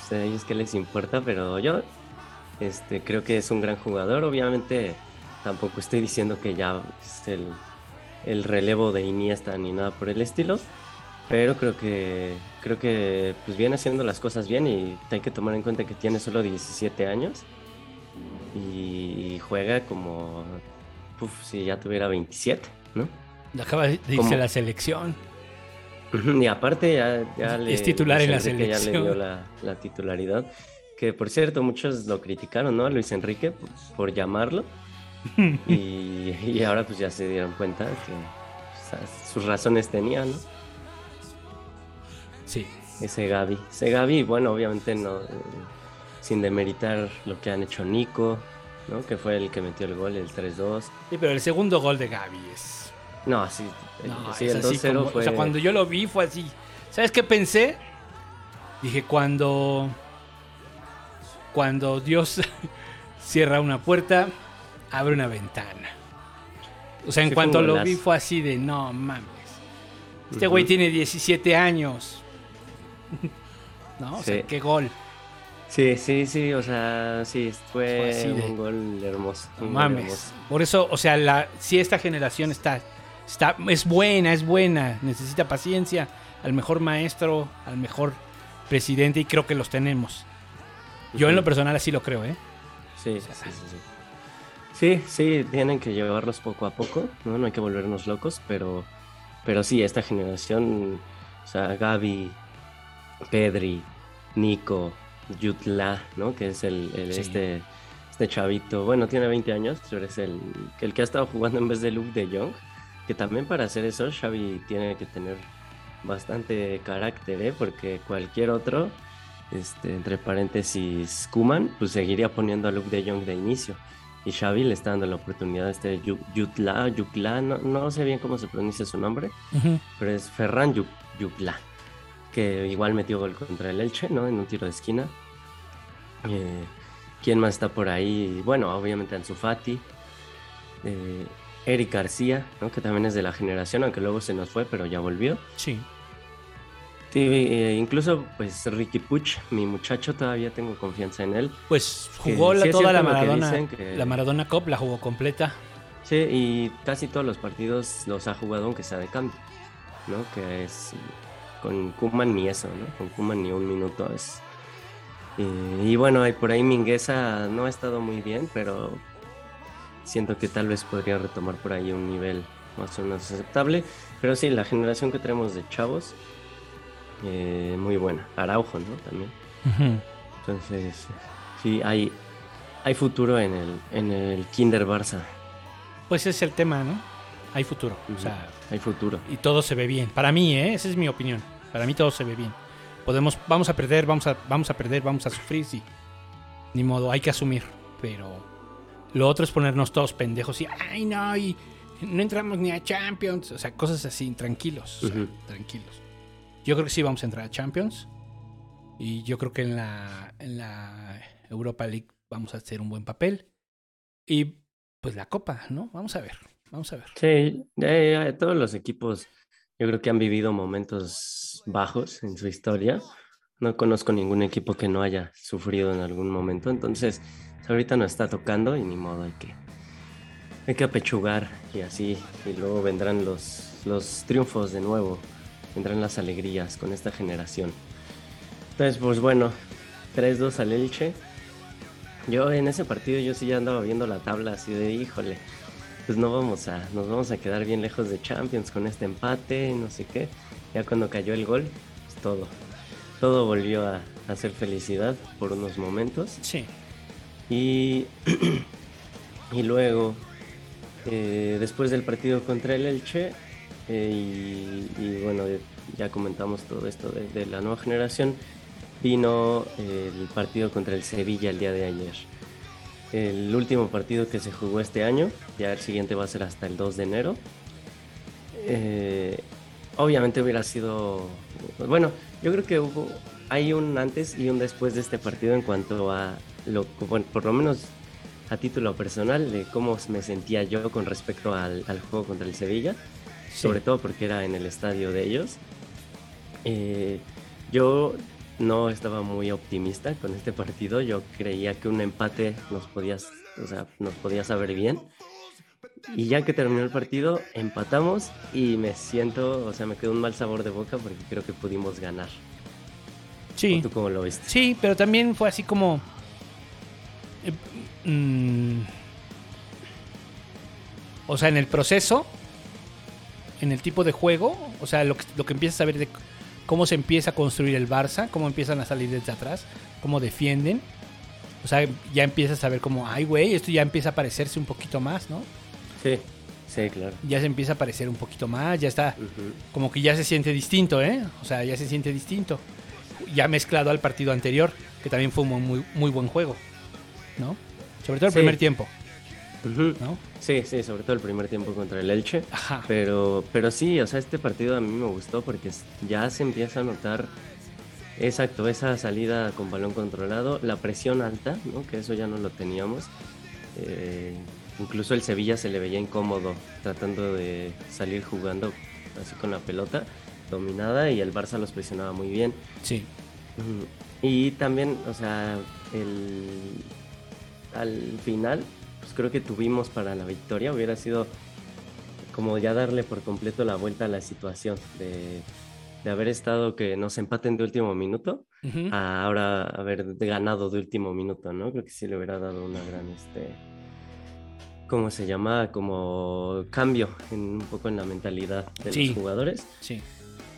O sea, a ellos qué les importa, pero yo este, creo que es un gran jugador. Obviamente tampoco estoy diciendo que ya es el relevo de Iniesta ni nada por el estilo. Pero creo que creo que pues viene haciendo las cosas bien y hay que tomar en cuenta que tiene solo 17 años y juega como uf, si ya tuviera 27, ¿no? Acaba de irse la selección. Y aparte ya, ya le, Es titular en la Enrique ya le selección. dio la, la titularidad. Que por cierto, muchos lo criticaron, ¿no? A Luis Enrique por, por llamarlo. y, y ahora pues ya se dieron cuenta que sus razones tenía, ¿no? Sí. Ese Gaby. Ese Gaby, bueno, obviamente no. eh, sin demeritar lo que han hecho Nico, ¿no? Que fue el que metió el gol, el 3-2. Sí, pero el segundo gol de Gaby es. No, sí, el- No, sí, el así 2-0 como- fue. O sea, cuando yo lo vi fue así. ¿Sabes qué pensé? Dije, cuando. Cuando Dios cierra una puerta, abre una ventana. O sea, en Sí, cuanto lo vi fue así de no mames. Este güey tiene 17 años. ¿No? O sea, qué gol. Sí, sí, sí, o sea, sí, Fue un gol hermoso. No un gol mames. hermoso. Por eso, o sea, la, si esta generación está, está, es buena, es buena, necesita paciencia, al mejor maestro, al mejor presidente, y creo que los tenemos. Yo en lo personal así lo creo, ¿eh? Sí, sí, sí, sí. Sí, sí, tienen que llevarlos poco a poco, ¿no? No hay que volvernos locos, pero, pero sí, esta generación, o sea, Gaby, Pedri, Nico, Yutla, ¿no? Que es el, el- Sí. este, este chavito, bueno, tiene 20 años, pero es el, el que ha estado jugando en vez de Luke de Jong, que también para hacer eso Xavi tiene que tener bastante carácter, ¿eh? Porque cualquier otro, este, entre paréntesis, Kuman, pues seguiría poniendo a Luke de Jong de inicio. Y Xavi le está dando la oportunidad a este Yu- Yutla, Yukla, no, no sé bien cómo se pronuncia su nombre, pero es Ferran Yu- Yukla, que igual metió gol contra el Elche, ¿no? En un tiro de esquina. Eh, ¿Quién más está por ahí? Bueno, obviamente Ansu Fati. eh, Eric García, ¿no? Que también es de la generación, aunque luego se nos fue, pero ya volvió. Sí. Sí, eh, incluso, pues Ricky Puch, mi muchacho, todavía tengo confianza en él. Pues jugó la, sí toda la que Maradona, que- la Maradona Cup, la jugó completa. Sí, y casi todos los partidos los ha jugado aunque sea de cambio. ¿no? Que es con Kuman ni eso, ¿no? Con Kuman ni un minuto es. eh, y bueno, y por ahí Mingueza no ha estado muy bien, pero siento que tal vez podría retomar por ahí un nivel más o menos aceptable. Pero sí, la generación que tenemos de chavos, eh, muy buena. Araujo, ¿no? También. Entonces, sí, hay, hay futuro en el, en el Kinder Barça. Pues ese es el tema, ¿no? Hay futuro. O sea, Hay futuro. y todo se ve bien. Para mí, ¿eh? Esa es mi opinión. Para mí todo se ve bien. Podemos, vamos a perder, vamos a, vamos a perder, vamos a sufrir, sí. Ni modo, hay que asumir. Pero lo otro es ponernos todos pendejos y, ay, no, y no entramos ni a Champions. O sea, cosas así, tranquilos. o sea. Tranquilos. Yo creo que sí vamos a entrar a Champions. Y yo creo que en la, en la Europa League vamos a hacer un buen papel. Y pues la Copa, ¿no? Vamos a ver. Vamos a ver. Sí, eh, todos los equipos yo creo que han vivido momentos bajos en su historia. No conozco ningún equipo que no haya sufrido en algún momento. Entonces, ahorita nos está tocando y ni modo, hay que, hay que apechugar y así. Y luego vendrán los, los triunfos de nuevo. Vendrán las alegrías con esta generación. Entonces, pues bueno, 3-2 al Elche. Yo en ese partido yo sí ya andaba viendo la tabla así de híjole pues no vamos a, nos vamos a quedar bien lejos de Champions con este empate, no sé qué. Ya cuando cayó el gol, pues todo, todo volvió a hacer felicidad por unos momentos. Sí. Y, y luego, eh, después del partido contra el Elche, eh, y, y bueno, ya comentamos todo esto de, de la nueva generación, vino el partido contra el Sevilla el día de ayer. El último partido que se jugó este año, ya el siguiente va a ser hasta el 2 de enero. Eh, obviamente hubiera sido, bueno, yo creo que hubo, hay un antes y un después de este partido en cuanto a lo, bueno, por lo menos a título personal, de cómo me sentía yo con respecto al, al juego contra el Sevilla, Sí. sobre todo porque era en el estadio de ellos. Eh, yo no estaba muy optimista con este partido, yo creía que un empate nos podía, o sea, nos podía saber bien. Y ya que terminó el partido, empatamos y me siento, o sea, me quedó un mal sabor de boca porque creo que pudimos ganar. Sí. ¿O ¿Tú cómo lo viste? Sí, pero también fue así como. eh, mm, o sea, en el proceso, en el tipo de juego, o sea, lo que, lo que empiezas a ver de cómo se empieza a construir el Barça, cómo empiezan a salir desde atrás, cómo defienden. O sea, ya empiezas a ver como, ay, güey, esto ya empieza a parecerse un poquito más, ¿no? Sí, sí, claro. Ya se empieza a parecer un poquito más, ya está como que ya se siente distinto, ¿eh? O sea, ya se siente distinto. Ya mezclado al partido anterior, que también fue un muy, muy, muy buen juego, ¿no? Sobre todo el Sí. primer tiempo, Sí, sí, sobre todo el primer tiempo contra el Elche. Ajá. Pero, pero sí, o sea, este partido a mí me gustó porque ya se empieza a notar, exacto, esa salida con balón controlado, la presión alta, ¿no? Que eso ya no lo teníamos. Eh, incluso el Sevilla se le veía incómodo tratando de salir jugando así con la pelota dominada y el Barça los presionaba muy bien. Sí. Y también, o sea, el, al final, pues creo que tuvimos para la victoria. Hubiera sido como ya darle por completo la vuelta a la situación de, de haber estado que nos empaten de último minuto a ahora haber ganado de último minuto, ¿no? Creo que sí le hubiera dado una gran, este, ¿cómo se llama? Como cambio en, un poco en la mentalidad de Sí. los jugadores. Sí.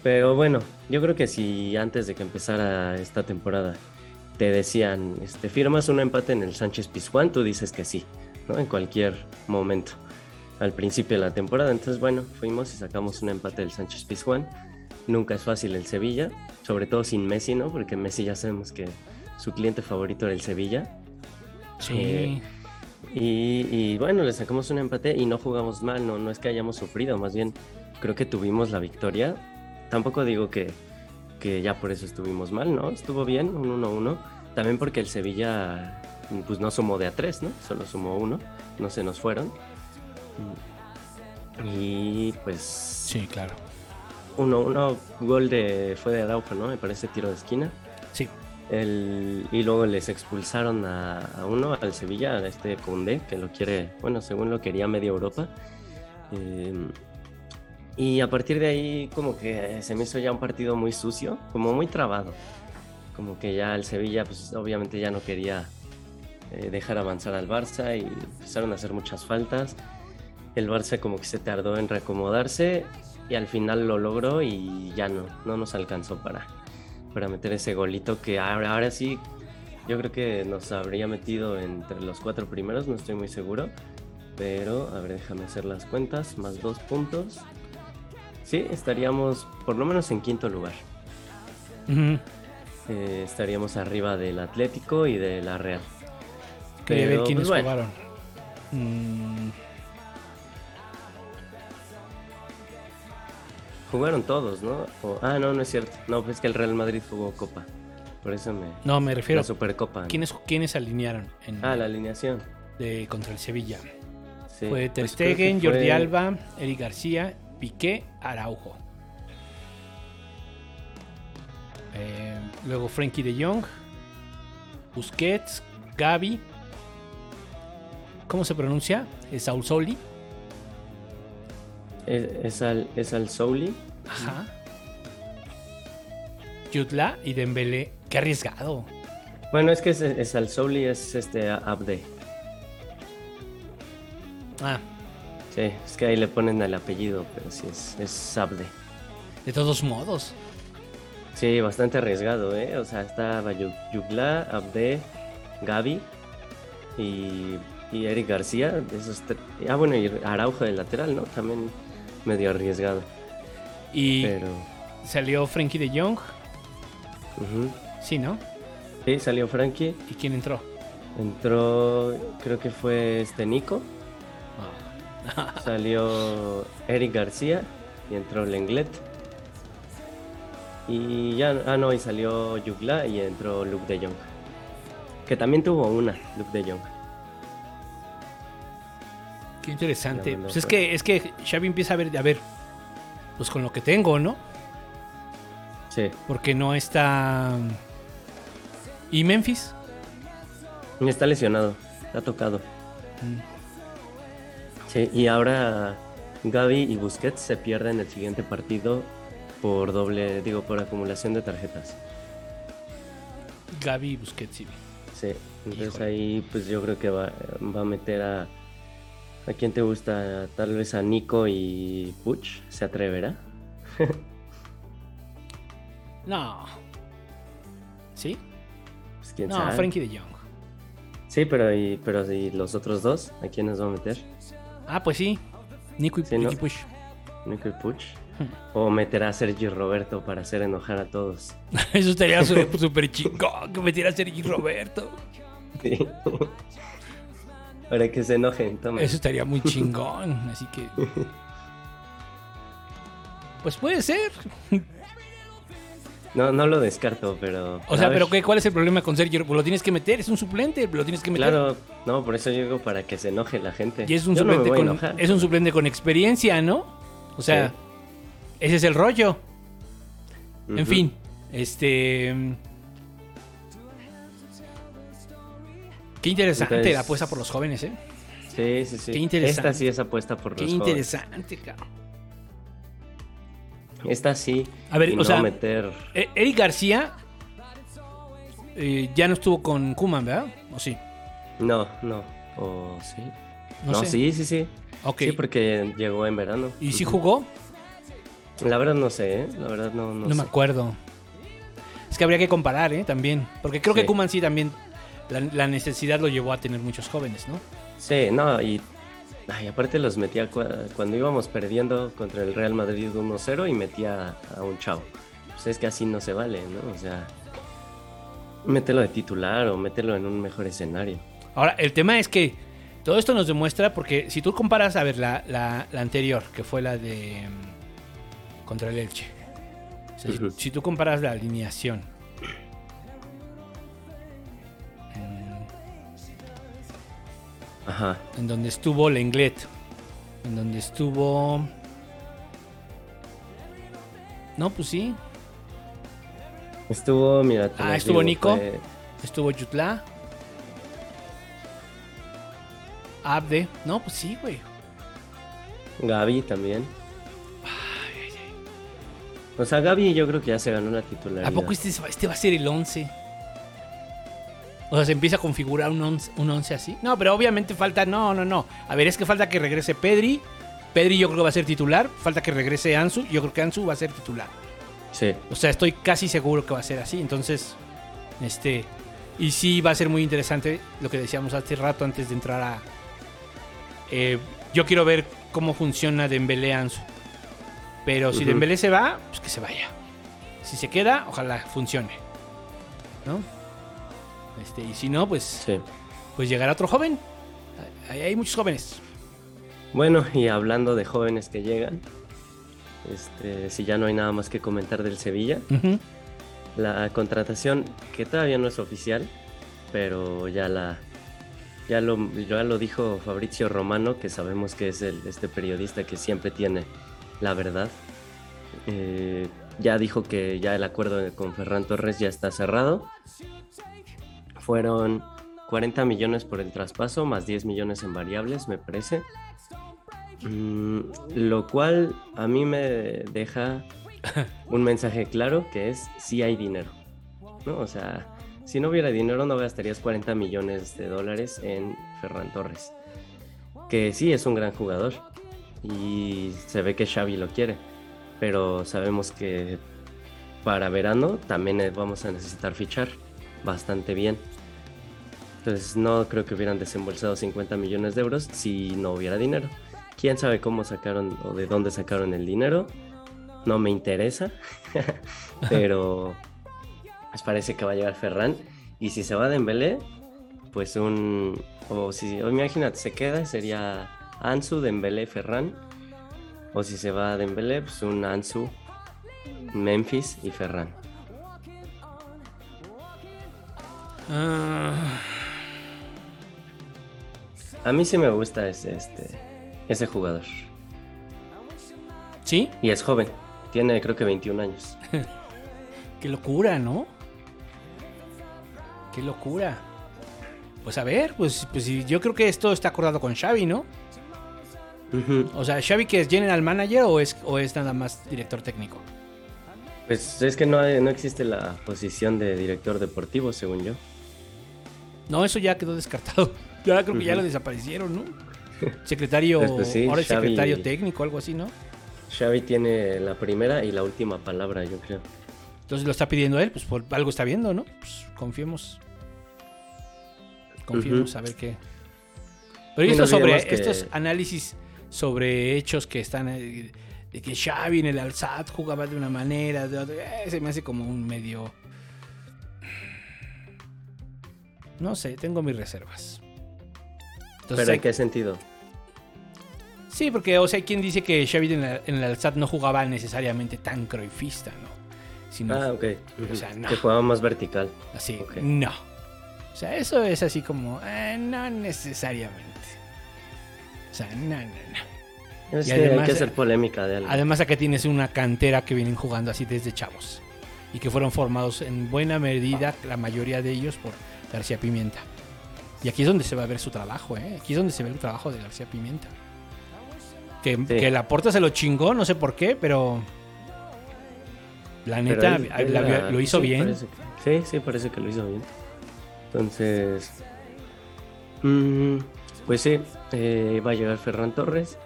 Pero bueno, yo creo que si antes de que empezara esta temporada te decían, este, firmas un empate en el Sánchez Pizjuán, tú dices que sí, ¿no? En cualquier momento, al principio de la temporada. Entonces, bueno, fuimos y sacamos un empate del Sánchez Pizjuán. Nunca es fácil el Sevilla, sobre todo sin Messi, ¿no? Porque Messi ya sabemos que su cliente favorito era el Sevilla. Sí. Eh, Y, y bueno, le sacamos un empate y no jugamos mal, no, no es que hayamos sufrido, más bien creo que tuvimos la victoria. Tampoco digo que, que ya por eso estuvimos mal, ¿no? Estuvo bien, un 1-1. También porque el Sevilla pues no sumó de a 3, ¿no? Solo sumó uno, no se nos fueron. Y pues Sí, claro. 1-1, gol de, fue de Araujo, ¿no? Me parece tiro de esquina. Sí. El, y luego les expulsaron a, a uno, al Sevilla, a este Condé, que lo quiere, bueno, según lo quería media Europa. Eh, Y a partir de ahí como que se me hizo ya un partido muy sucio, como muy trabado. Como que ya el Sevilla pues obviamente ya no quería eh, dejar avanzar al Barça y empezaron a hacer muchas faltas. El Barça como que se tardó en reacomodarse y al final lo logró y ya no, no nos alcanzó para, para meter ese golito que ahora, ahora sí yo creo que nos habría metido entre los cuatro primeros, no estoy muy seguro. Pero, a ver, déjame hacer las cuentas. Más dos puntos. Sí, estaríamos por lo menos en quinto lugar. Eh, estaríamos arriba del Atlético y de la Real. Quería ver quiénes pues, bueno. jugaron. Mm, Jugaron todos, ¿no? O- ah, no, no es cierto. No, pues es que el Real Madrid jugó Copa. Por eso me... no, me refiero La Supercopa. ¿no? ¿quiénes, quiénes alinearon en, Ah, la alineación. de, contra el Sevilla. Sí, Fue Ter pues que Stegen, fue- Jordi Alba, Eric García, Piqué, Araujo. Eh, luego Frankie de Jong, Busquets, Gaby. ¿Cómo se pronuncia? Es Saul Soli. Es, es al, es al Souli. Ajá. Jutla y Dembélé. Qué arriesgado. Bueno, es que es, es al Souli, es este Abde. Ah, Sí, es que ahí le ponen el apellido, pero sí es, es Abde. de todos modos. Sí, bastante arriesgado, ¿eh? O sea, estaba Yu- Yugla, Abde, Gaby y, y Eric García. Esos tre- ah, bueno, y Araujo de lateral, ¿no? También medio arriesgado. Y Pero. salió Frankie de Jong. ujú. Sí, ¿no? Sí, salió Frankie. ¿Y quién entró? Entró, creo que fue este Nico. Salió Eric García y entró Lenglet. Y ya, ah no, y salió Yugla y entró Luke de Jong. Que también tuvo una, Luke de Jong. Qué interesante. Pues es que, es que Xavi empieza a ver, a ver, pues con lo que tengo, ¿no? Sí. Porque no está... ¿Y Memphis? Está lesionado, está tocado. Sí, y ahora Gaby y Busquets se pierden el siguiente partido por doble, digo, por acumulación de tarjetas. Gaby y Busquets, sí. Sí, entonces Híjole. ahí pues yo creo que va, va a meter a... ¿A quién te gusta? Tal vez a Nico y Puch, ¿se atreverá? No. ¿Sí? Pues quién No, sabe. Frankie de Jong. Sí, pero y, pero y los otros dos, ¿a quiénes va a meter? Ah, pues sí. Nico y, Sí, ¿no? Nicky Push. Nico y Puch. O meterá a Sergio Roberto para hacer enojar a todos. Eso estaría súper chingón que metiera a Sergi Roberto. Sí. Para que se enojen, toma. Eso estaría muy chingón. Así que. Pues puede ser. No, no lo descarto, pero... O sea, pero ¿qué, ¿cuál es el problema con Sergio? Pues lo tienes que meter, es un suplente, lo tienes que meter. Claro, no, por eso yo digo para que se enoje la gente. Y es un, Yo no suplente a con, es un suplente con experiencia, ¿no? O sea, Sí. ese es el rollo. En fin, este. Qué interesante Entonces- la apuesta por los jóvenes, ¿eh? Sí, sí, sí. Qué interesante. Esta sí es apuesta por Qué los jóvenes. interesante, cabrón. Esta sí. A ver, y o no sea- meter... Eh, Eric García eh, ya no estuvo con Kuman, ¿verdad? ¿O sí? No, no. O sí. No No, sé. sí, sí, sí. Ok. Sí, porque llegó en verano. ¿Y si jugó? La verdad no sé, ¿eh? La verdad no, no, No, me acuerdo. Es que habría que comparar, ¿eh? También. Porque creo que. Kuman sí también. La, la necesidad lo llevó a tener muchos jóvenes, ¿no? Sí, no, y... Ay, aparte los metía cua- cuando íbamos perdiendo contra el Real Madrid 1-0 y metía a un chavo. Pues es que así no se vale, ¿no? O sea, mételo de titular o mételo en un mejor escenario. Ahora, el tema es que todo esto nos demuestra, porque si tú comparas, a ver, la, la- la anterior, que fue la de. mm, contra el Elche. O sea, si- Ujú. si, tú comparas la alineación. Ajá. En donde estuvo Lenglet. En donde estuvo. No, pues sí. Estuvo, mira... Ah, estuvo digo, Nico. fue Estuvo Yutla. Abde. No, pues sí, güey. Gaby también. O sea, Gaby yo creo que ya se ganó la titularidad. ¿A poco este, este va a ser el 11? O sea, se empieza a configurar un 11, un 11 así. No, pero obviamente falta. No, no, no. A ver, es que falta que regrese Pedri. Pedri yo creo que va a ser titular. Falta que regrese Ansu. Yo creo que Ansu va a ser titular. Sí. O sea, estoy casi seguro que va a ser así. Entonces, este. Y sí va a ser muy interesante lo que decíamos hace rato antes de entrar a. eh, yo quiero ver cómo funciona Dembélé Ansu. Pero si Ujú. Dembélé se va, pues que se vaya. Si se queda, ojalá funcione. ¿No? Este, y si no, pues, Sí. pues llegará otro joven. Hay, hay muchos jóvenes. Bueno, y hablando de jóvenes que llegan, este, si ya no hay nada más que comentar del Sevilla, la contratación que todavía no es oficial, pero ya la ya lo, ya lo dijo Fabrizio Romano, que sabemos que es el, este periodista que siempre tiene la verdad. Eh, ya dijo que ya el acuerdo con Ferran Torres ya está cerrado. Fueron 40 millones por el traspaso, más 10 millones en variables, me parece. Mm, lo cual a mí me deja un mensaje claro que es si hay dinero. ¿no? O sea, si no hubiera dinero no gastarías 40 millones de dólares en Ferran Torres. Que sí es un gran jugador y se ve que Xavi lo quiere. Pero sabemos que para verano también eh, vamos a necesitar fichar bastante bien. Entonces no creo que hubieran desembolsado 50 millones de euros si no hubiera dinero. ¿Quién sabe cómo sacaron o de dónde sacaron el dinero? No me interesa. Pero pues parece que va a llegar Ferran. Y si se va Dembélé, pues un... O si, o imagínate, se queda, sería Ansu, Dembélé, Ferran. O si se va Dembélé, pues un Ansu, Memphis y Ferran. Ah, A mí sí me gusta ese, este, ese jugador. ¿Sí? Y es joven. Tiene creo que 21 años. Qué locura, ¿no? Qué locura. Pues a ver, pues, pues yo creo que esto está acordado con Xavi, ¿no? O sea, ¿Xavi que es general manager o es, o es nada más director técnico? Pues es que no, hay- no existe la posición de director deportivo, según yo. No, eso ya quedó descartado. Ya creo que ya lo desaparecieron, ¿no? Secretario, Pues, sí, ahora es Xavi- secretario técnico, algo así, ¿no? Xavi tiene la primera y la última palabra, yo creo. Entonces lo está pidiendo él, pues por algo está viendo, ¿no? Pues confiemos. Confiemos a ver qué. Pero Y esto no sobre olvidemos que- estos análisis sobre hechos que están eh, de que Xavi en el Alsat jugaba de una manera, de otra, eh, se me hace como un medio no sé, tengo mis reservas. Entonces, Pero ¿en qué sentido? Sí, porque, o sea, hay quien dice que Xavi en, el- en Alsat no jugaba necesariamente tan croifista, ¿no? Sino Ah, ok. o sea, no. Que jugaba más vertical. Así, no. O sea, eso es así como, eh, no necesariamente. O sea, no, no, no. Es Y que además- hay que hacer polémica de algo. Además acá tienes una cantera que vienen jugando así desde chavos. Y que fueron formados en buena medida, la mayoría de ellos, por García Pimienta. Y aquí es donde se va a ver su trabajo, ¿eh? Aquí es donde se ve el trabajo de García Pimienta. Que, que la porta se lo chingó, no sé por qué, pero... La neta, él- él la- era- lo hizo sí, bien. parece sí, sí, parece que lo hizo bien. Entonces, mm, pues sí, eh, iba a llegar Ferran Torres.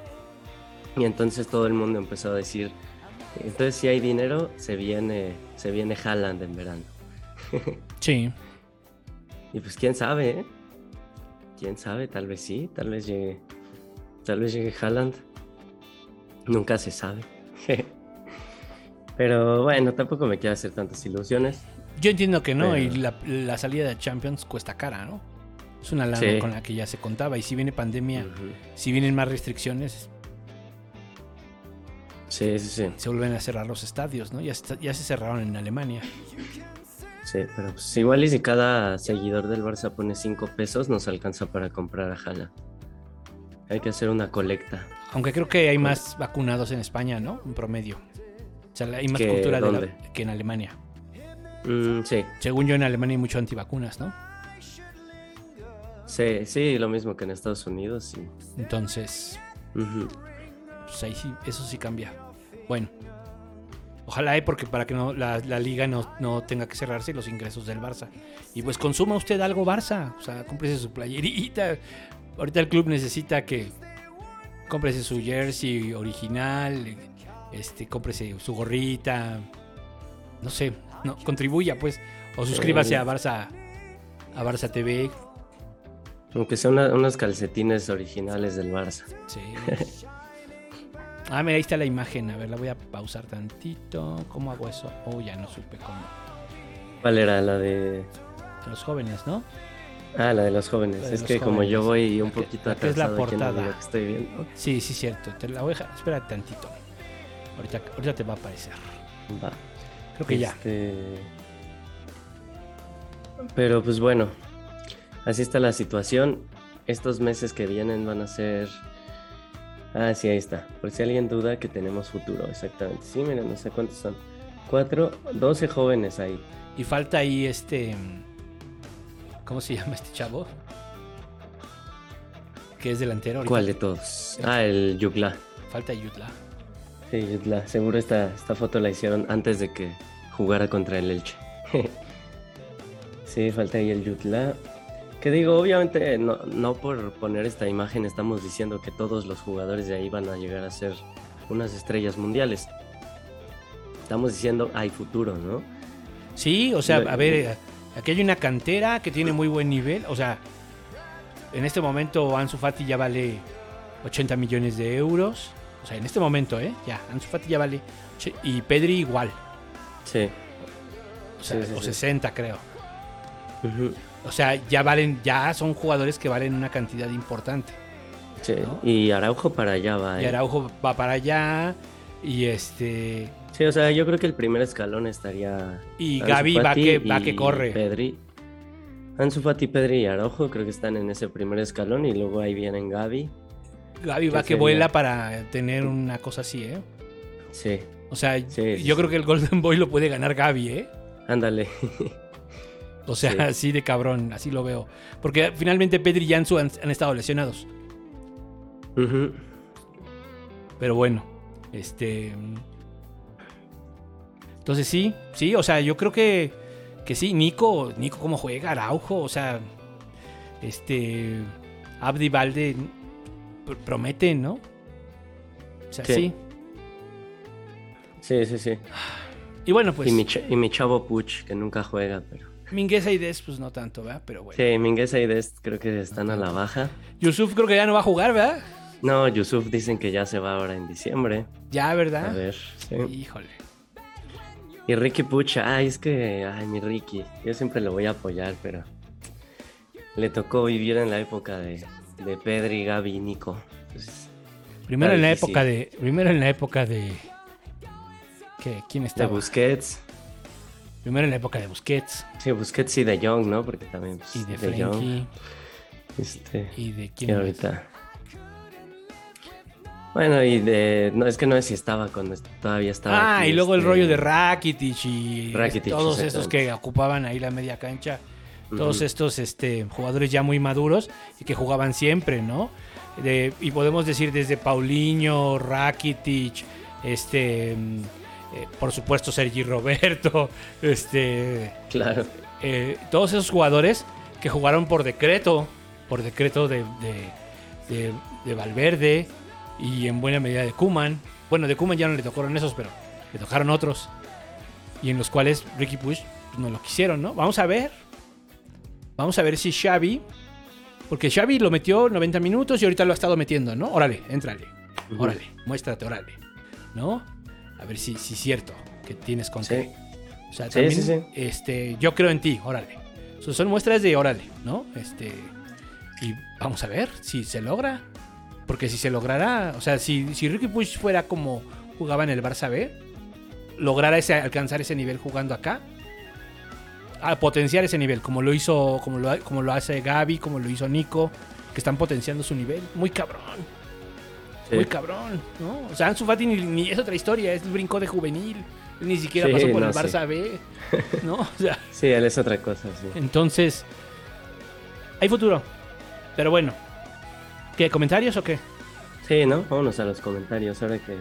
Y entonces todo el mundo empezó a decir, entonces si hay dinero, se viene, se viene Haaland en verano. Sí. Y pues quién sabe, ¿eh? Quién sabe, tal vez sí, tal vez llegue, tal vez llegue Haaland. Nunca se sabe. Pero bueno, tampoco me quiero hacer tantas ilusiones. Yo entiendo que no, y la, la salida de Champions cuesta cara, ¿no? Es una lana Sí. con la que ya se contaba. Y si viene pandemia, si vienen más restricciones, Sí, sí, sí. se vuelven a cerrar los estadios, ¿no? Ya, se- ya se cerraron en Alemania. Sí, pero pues igual y si cada seguidor del Barça pone 5 pesos, nos alcanza para comprar a Haaland. Hay que hacer una colecta. Aunque creo que hay más vacunados en España, ¿no? En promedio. O sea, hay más ¿Que cultura de la- que en Alemania. Mm, sí, Según yo, en Alemania hay mucho antivacunas, ¿no? sí, sí, lo mismo que en Estados Unidos. Sí. Entonces, Ujú. pues ahí sí, eso sí cambia. Bueno, Ojalá, eh, porque para que no, la, la liga no, no tenga que cerrarse los ingresos del Barça. Y pues consuma usted algo Barça. O sea, cómprese su playerita. Ahorita el club necesita que cómprese su jersey original. Este, cómprese su gorrita. No sé, no, contribuya pues. O suscríbase a Barça, a Barça TV. Aunque sea una- unos calcetines originales del Barça. Sí. Ah, mira, ahí está la imagen. A ver, la voy a pausar tantito. ¿Cómo hago eso? Oh, ya no supe cómo. ¿Cuál era la de.? Los jóvenes, ¿no? Ah, la de los jóvenes. De es los que como yo voy un poquito que es la portada. que estoy viendo. Sí, sí, cierto. Te la voy a dejar. Espera tantito. Ahorita, ahorita te va a aparecer. Va. Creo que ya. Este, Pero pues bueno, así está la situación. Estos meses que vienen van a ser... Ah, sí, ahí está. Por si alguien duda que tenemos futuro, exactamente. Sí, miren, no sé cuántos son. Cuatro, doce jóvenes ahí. Y falta ahí este. ¿Cómo se llama este chavo? Que es delantero. ahorita. ¿Cuál de todos? Ah, el Yugla. Falta Yutla. Sí, Yugla. Seguro esta, esta foto la hicieron antes de que jugara contra el Elche. sí, falta ahí el Yutla. Que digo, obviamente no, no por poner esta imagen estamos diciendo que todos los jugadores de ahí van a llegar a ser unas estrellas mundiales. Estamos diciendo hay futuro, ¿no? Sí, o sea, a ver, aquí hay una cantera que tiene muy buen nivel. O sea, en este momento Ansu Fati ya vale 80 millones de euros. O sea, en este momento, ¿eh? Ya, Ansu Fati ya vale. Y Pedri igual. Sí. O, sea, Sí, sí, o sí. 60, creo. Ujú. O sea, ya valen, ya son jugadores que valen una cantidad importante. Sí, ¿No? Y Araujo para allá va. Y ¿eh? Araujo va para allá. Y este. Sí, o sea, yo creo que el primer escalón estaría. Y Ansu Gaby va que, va que corre. Pedri. Ansu Fati, Pedri y Araujo creo que están en ese primer escalón y luego ahí vienen Gaby. Gaby va ¿Qué que vuela para tener una cosa así, ¿eh? Sí, O sea, sí, yo sí. creo que el Golden Boy lo puede ganar Gaby, ¿eh? ándale. O sea, Sí. así de cabrón, así lo veo. Porque finalmente Pedri y Ansu han, han estado lesionados. Pero bueno, este. Entonces sí, sí, o sea, yo creo que, que sí. Nico, Nico, cómo juega, Araujo, o sea, este. Abdi Valde pr- promete, ¿no? O sea, sí. Sí. Sí, sí, sí. Y bueno, pues. y, mi y mi chavo Puch, que nunca juega, pero. Mingueza y Des, pues no tanto, ¿verdad? Pero bueno. Sí, Mingueza y Dest creo que están a la baja. Yusuf creo que ya no va a jugar, ¿verdad? No, Yusuf dicen que ya se va ahora en diciembre. Ya, ¿verdad? A ver. sí. Híjole. Y Ricky Puch, ay, es que. Ay, mi Ricky. Yo siempre lo voy a apoyar, pero. Le tocó vivir en la época de, de Pedri, Gaby y Nico. Entonces, Primero en la época de. Primero en la época de. ¿Qué? ¿Quién de estaba? Busquets. Primero en la época de Busquets. Sí, Busquets y de Jong, ¿no? Porque también. pues, Y de De. Frenkie. Este. Y de Y quién más? ahorita. Bueno, y de. No, es que no sé si estaba cuando todavía estaba. Ah, aquí, y luego el este, rollo de Rakitic y Rakitic, todos estos que ocupaban ahí la media cancha. Todos estos este, jugadores ya muy maduros y que jugaban siempre, ¿no? De- y podemos decir desde Paulinho, Rakitic, este, eh, por supuesto Sergi Roberto, este, Claro. eh, todos esos jugadores que jugaron por decreto, por decreto de, de, de- de Valverde y en buena medida de Kuman. Bueno, de Kuman ya no le tocaron esos, pero le tocaron otros. Y en los cuales Ricky Push pues, no lo quisieron, ¿no? Vamos a ver. Vamos a ver si Xavi. Porque Xavi lo metió 90 minutos y ahorita lo ha estado metiendo, ¿no? Órale, éntrale. Órale, muéstrate, órale. ¿No? A ver si si es cierto que tienes con Sí. qué. O sea, Sí, también, sí, este, yo creo en ti, órale. So, son muestras de órale, ¿no? Este, y vamos a ver si se logra. Porque si se lograra, o sea, si, si Ricky Push fuera como jugaba en el Barça B, lograra ese, alcanzar ese nivel jugando acá, a potenciar ese nivel, como lo hizo, como lo, como lo hace Gaby, como lo hizo Nico, que están potenciando su nivel. Muy cabrón, Sí. muy cabrón, ¿no? O sea, Ansu Fati ni, ni es otra historia, es el brinco de juvenil. Él Ni siquiera Sí, pasó por no, el sí. Barça B, ¿no? O sea, Sí, él es otra cosa, sí. entonces, hay futuro. Pero bueno, ¿qué? ¿Comentarios o qué? Sí, ¿no? Vámonos a los comentarios ahora que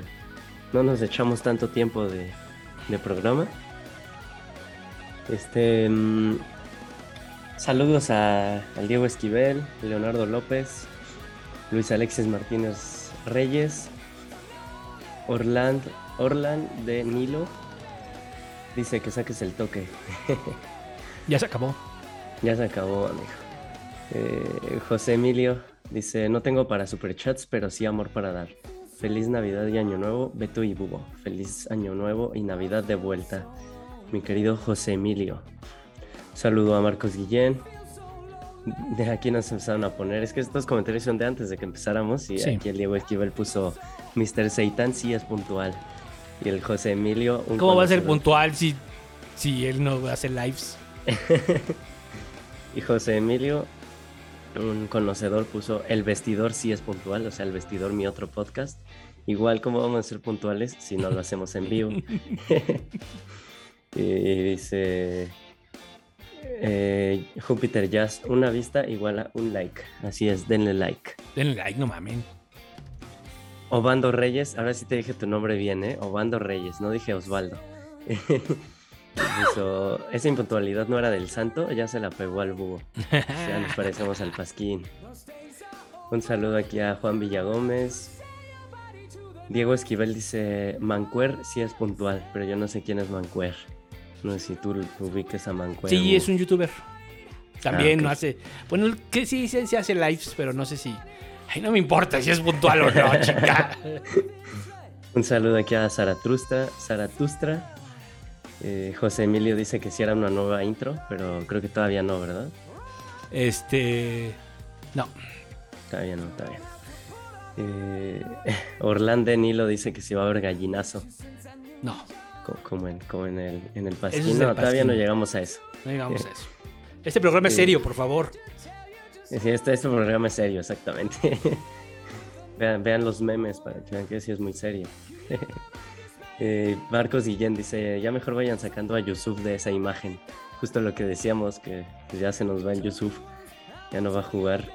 no nos echamos tanto tiempo de, de programa. Este. mm, saludos a, al Diego Esquivel, Leonardo López, Luis Alexis Martínez Reyes, Orland, Orland de Nilo. Dice que saques el toque. Ya se acabó. Ya se acabó, amigo. Eh, José Emilio dice: No tengo para superchats, pero sí amor para dar. Feliz Navidad y Año Nuevo, Beto y Bubo. Feliz Año Nuevo y Navidad de vuelta, mi querido José Emilio. Saludo a Marcos Guillén. De aquí nos empezaron a poner. Es que estos comentarios son de antes de que empezáramos. Y Sí. aquí el Diego Esquivel puso: Mr. Seitan sí es puntual. Y el José Emilio. un ¿Cómo va a ser puntual si, si él no hace lives? Y José Emilio, un conocedor, puso el vestidor sí es puntual, o sea, el vestidor mi otro podcast. Igual como vamos a ser puntuales si no lo hacemos en vivo. y dice eh, Júpiter Jazz, una vista igual a un like. Así es, denle like. Denle like, no mamen. Obando Reyes, ahora sí te dije tu nombre bien, ¿eh? Obando Reyes, no dije Osvaldo. Esa impuntualidad no era del santo, ya se la pegó al búho. Ya nos parecemos al pasquín. Un saludo aquí a Juan Villagómez. Diego Esquivel dice, Mancuer sí es puntual, pero yo no sé quién es Mancuer. No sé si tú ubiques a Mancuer. Sí, es un youtuber. También Ah, no hace. Bueno, que sí, sí, sí hace lives, pero no sé si. Ay, no me importa si es puntual o no, chica. Un saludo aquí a Zaratustra. Zaratustra. Eh, José Emilio dice que sí era una nueva intro, pero creo que todavía no, ¿verdad? Este. No. Todavía no, todavía no. Eh, Orlando Nilo dice que sí va a haber gallinazo, No. Co- como en, como en el, en el pasquín. es No, el todavía no llegamos a eso. No llegamos a eso. Este programa es serio, por favor. Sí, este, este programa es serio, exactamente. vean, vean los memes para que vean que sí es muy serio. Eh, Marcos Guillén dice, ya mejor vayan sacando a Yusuf de esa imagen. Justo lo que decíamos, que pues, ya se nos va en Yusuf, ya no va a jugar.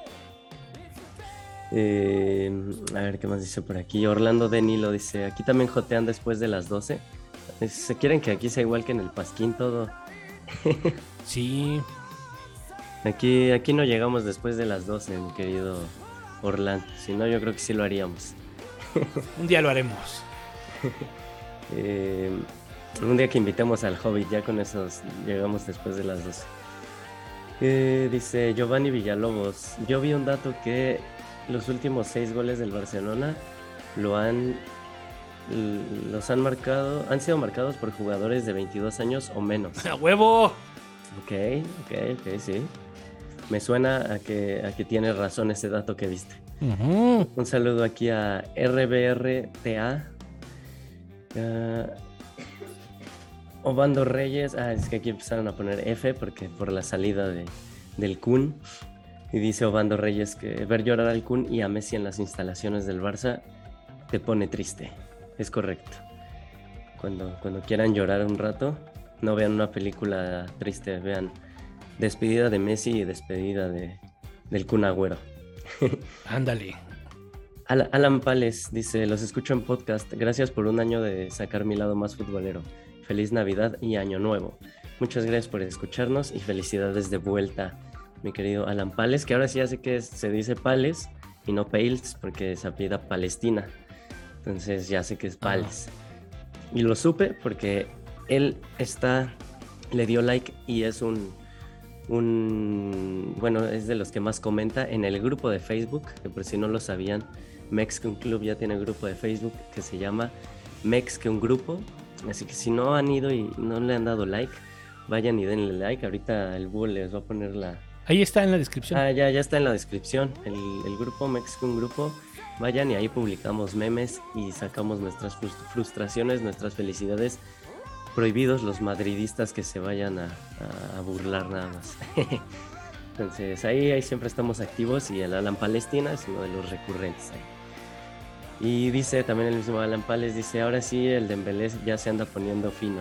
Eh, a ver qué más dice por aquí. Orlando de Nilo dice, aquí también jotean después de las 12. Se quieren que aquí sea igual que en el Pasquín todo. Sí. Aquí, aquí no llegamos después de las 12, mi querido Orlando. Si no, yo creo que sí lo haríamos. Un día lo haremos. Eh, un día que invitemos al Hobbit, ya con esos llegamos después de las 12. Eh, dice Giovanni Villalobos, yo vi un dato que los últimos seis goles del Barcelona lo han los han marcado, han sido marcados por jugadores de 22 años o menos. ¡A huevo! Ok, ok, ok, sí. Me suena a que, a que tienes razón ese dato que viste. Un saludo aquí a RBRTA. Ah, Obando Reyes. Ah, es que aquí empezaron a poner F porque por la salida de, del Kun. Y dice Obando Reyes que ver llorar al Kun y a Messi en las instalaciones del Barça te pone triste. Es correcto. Cuando, cuando quieran llorar un rato, no vean una película triste, vean despedida de Messi y despedida de, del Kun Agüero. Ándale. Al- Alan Pales dice, los escucho en podcast. Gracias por un año de sacar mi lado más futbolero. Feliz Navidad y Año Nuevo. Muchas gracias por escucharnos y felicidades de vuelta, mi querido Alan Pales, que ahora sí hace que se dice Pales y no Pales porque se apellida Palestina. Entonces ya sé que es Pales. Y lo supe porque él está, le dio like y es un, un, bueno, es de los que más comenta en el grupo de Facebook, que por si no lo sabían, Mexican Club ya tiene grupo de Facebook que se llama Mexican Grupo. Así que si no han ido y no le han dado like, vayan y denle like. Ahorita el búho les va a poner la, Ahí está en la descripción. Ah, ya, ya está en la descripción. El, el grupo Mexican Grupo. Vayan y ahí publicamos memes y sacamos nuestras frus- frustraciones, nuestras felicidades. Prohibidos los madridistas que se vayan a, a- a burlar nada más. Entonces ahí, ahí siempre estamos activos y el Alan Palestina es uno de los recurrentes ahí. Y dice también el mismo Alan Pales, dice, ahora sí el Dembélé ya se anda poniendo fino.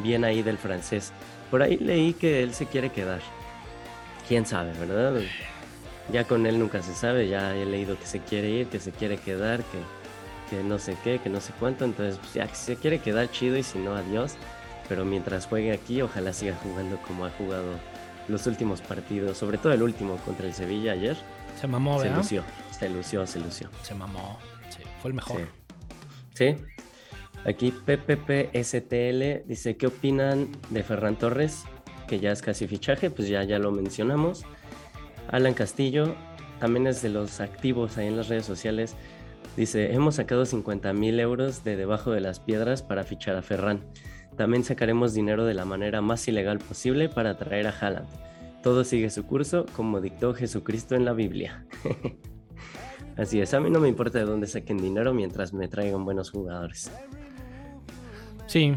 Bien ahí del francés. Por ahí leí que él se quiere quedar. Quién sabe, ¿verdad? Ya con él nunca se sabe, ya he leído que se quiere ir, que se quiere quedar, que, que no sé qué, que no sé cuánto, entonces pues ya que se quiere quedar chido y si no, adiós. Pero mientras juegue aquí, ojalá siga jugando como ha jugado los últimos partidos, sobre todo el último contra el Sevilla ayer. Se mamó, Se ¿verdad? lució, se lució, se lució. Se mamó. Sí, fue el mejor. Sí. Sí. Aquí PPPSTL dice, ¿qué opinan de Ferran Torres? Que ya es casi fichaje, pues ya, ya lo mencionamos. Alan Castillo, también es de los activos ahí en las redes sociales. Dice, hemos sacado 50 mil euros de debajo de las piedras para fichar a Ferran. También sacaremos dinero de la manera más ilegal posible para atraer a Haaland. Todo sigue su curso como dictó Jesucristo en la Biblia. Así es, a mí no me importa de dónde saquen dinero mientras me traigan buenos jugadores. Sí,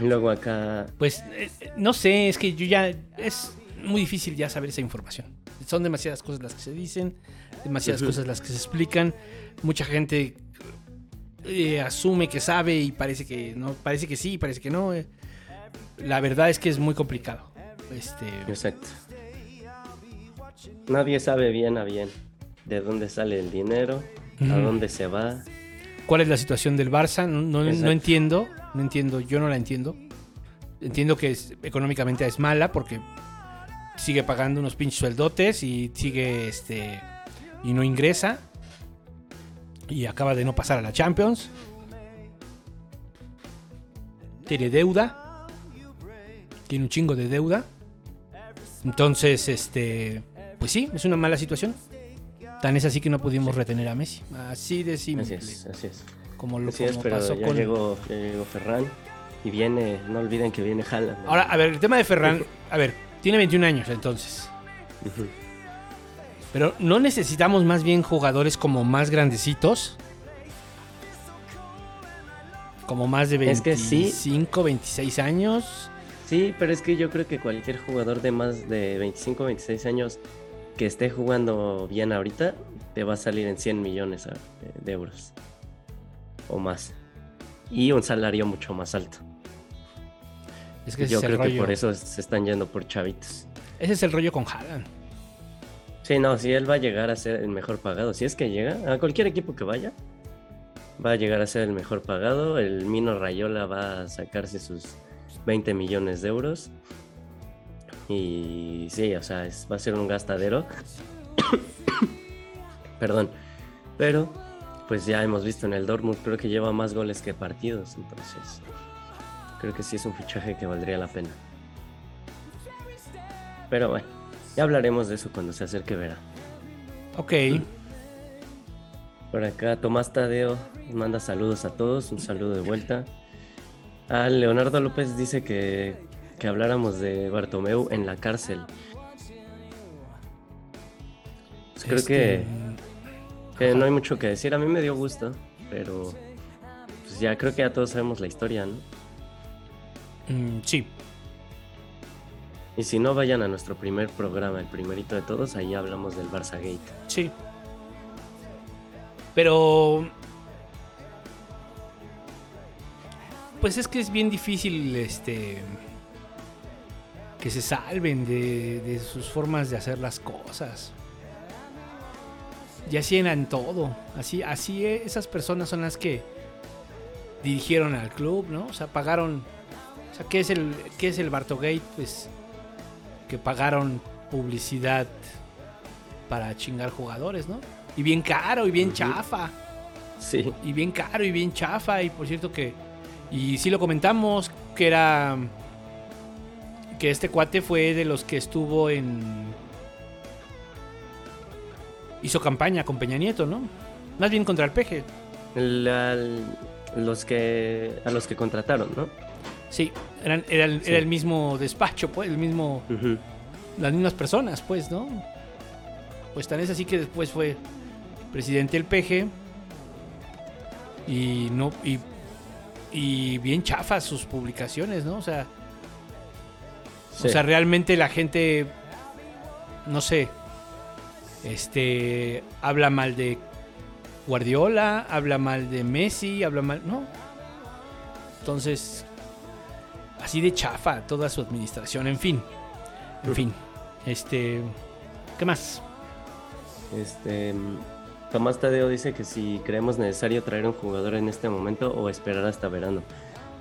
Luego acá, pues eh, no sé, es que yo ya. Es muy difícil ya saber esa información. Son demasiadas cosas las que se dicen, demasiadas cosas las que se explican. Mucha gente eh, asume que sabe y parece que no, parece que sí, parece que no. eh. La verdad es que es muy complicado. Este, exacto. Nadie sabe bien a bien de dónde sale el dinero, a dónde se va. ¿Cuál es la situación del Barça? No, no- entiendo, no entiendo, yo no la entiendo. Entiendo que es- económicamente es mala porque sigue pagando unos pinches sueldotes y sigue este y no ingresa y acaba de no pasar a la Champions. Tiene deuda. Tiene un chingo de deuda. Entonces, este, pues sí, es una mala situación. Tan es así que no pudimos retener a Messi. Así de simple. Así es, así es. Como lo es, como pero pasó ya con. llegó, ya llegó Ferran y viene, no olviden que viene Haaland. ¿no? Ahora, a ver, el tema de Ferran. A ver, tiene 21 años entonces. Pero no necesitamos más bien jugadores como más grandecitos. Como más de Es que sí. 25, 26 años. Sí, pero es que yo creo que cualquier jugador de más de 25, 26 años que esté jugando bien ahorita, te va a salir en 100 millones a- de euros. O más. Y un salario mucho más alto. Es que yo es creo que por eso se están yendo por chavitos. Ese es el rollo con Haaland. Sí, no, si él va a llegar a ser el mejor pagado, si es que llega, a cualquier equipo que vaya, va a llegar a ser el mejor pagado. El Mino Rayola va a sacarse sus 20 millones de euros. Y sí, o sea, es- va a ser un gastadero. Perdón. Pero, pues ya hemos visto en el Dortmund, creo que lleva más goles que partidos. Entonces, creo que sí es un fichaje que valdría la pena. Pero bueno, ya hablaremos de eso cuando se acerque verano. Ok. Por acá Tomás Tadeo manda saludos a todos, un saludo de vuelta. Ah, Leonardo López dice que, que habláramos de Bartomeu en la cárcel. Pues creo Este, que, que no hay mucho que decir. A mí me dio gusto, pero pues ya creo que ya todos sabemos la historia, ¿no? mm, sí. Y si no, vayan a nuestro primer programa, el primerito de todos, ahí hablamos del Barça Gate. Sí. Pero. Pues es que es bien difícil este. Que se salven de, de sus formas de hacer las cosas. Y así eran todo. Así, así e- esas personas son las que dirigieron al club, ¿no? O sea, pagaron. O sea, ¿qué es el, qué es el Bartogate? Pues que pagaron publicidad para chingar jugadores, ¿no? Y bien caro y bien chafa. Sí, Y bien caro y bien chafa. Y por cierto que. Y sí lo comentamos, que era. Que este cuate fue de los que estuvo en. Hizo campaña con Peña Nieto, ¿no? Más bien contra el peje. el- los que, a los que contrataron, ¿no? Sí, eran, era, el, Sí. era el mismo despacho, pues, el mismo. Las mismas personas, pues, ¿no? Pues tan es así que después fue presidente del PG y no y, y bien chafas sus publicaciones, ¿no? O sea, Sí. o sea, realmente la gente no sé, este habla mal de Guardiola, habla mal de Messi, habla mal, ¿no? Entonces, así de chafa toda su administración, en fin. En fin, este, ¿qué más? Este, Tomás Tadeo dice que si creemos necesario traer un jugador en este momento o esperar hasta verano.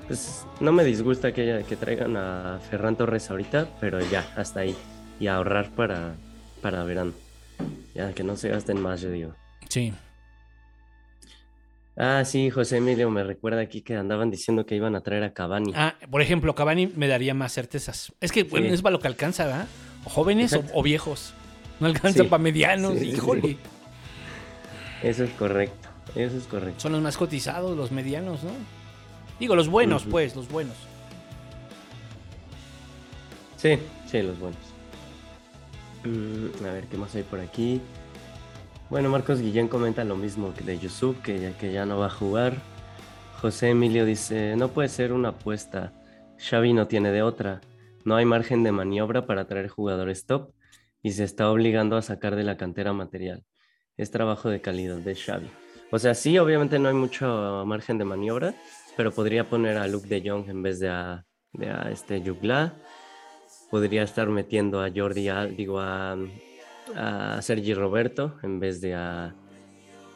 Pues no me disgusta que traigan a Ferran Torres ahorita, pero ya, hasta ahí. Y ahorrar para, para verano. Ya, que no se gasten más, yo digo. Sí. Ah, sí, José Emilio me recuerda aquí que andaban diciendo que iban a traer a Cavani. Ah, por ejemplo, Cavani me daría más certezas. Es que, bueno, Sí. es para lo que alcanza, ¿verdad? O jóvenes o, viejos. No alcanza Sí. para medianos, Sí, híjole. Eso es correcto, eso es correcto. Son los más cotizados, los medianos, ¿no? Digo, los buenos, pues, los buenos. Sí, sí, los buenos. Mm, a ver, ¿qué más hay por aquí? Bueno, Marcos Guillén comenta lo mismo que de Yusuf, que ya, que ya no va a jugar. José Emilio dice, no puede ser una apuesta. Xavi no tiene de otra. No hay margen de maniobra para traer jugadores top y se está obligando a sacar de la cantera material. Es trabajo de calidad de Xavi. O sea, sí, obviamente no hay mucho margen de maniobra, pero podría poner a Luke de Jong en vez de a, de a este Jugla podría estar metiendo a Jordi, Al- digo a, a Sergi Roberto en vez de a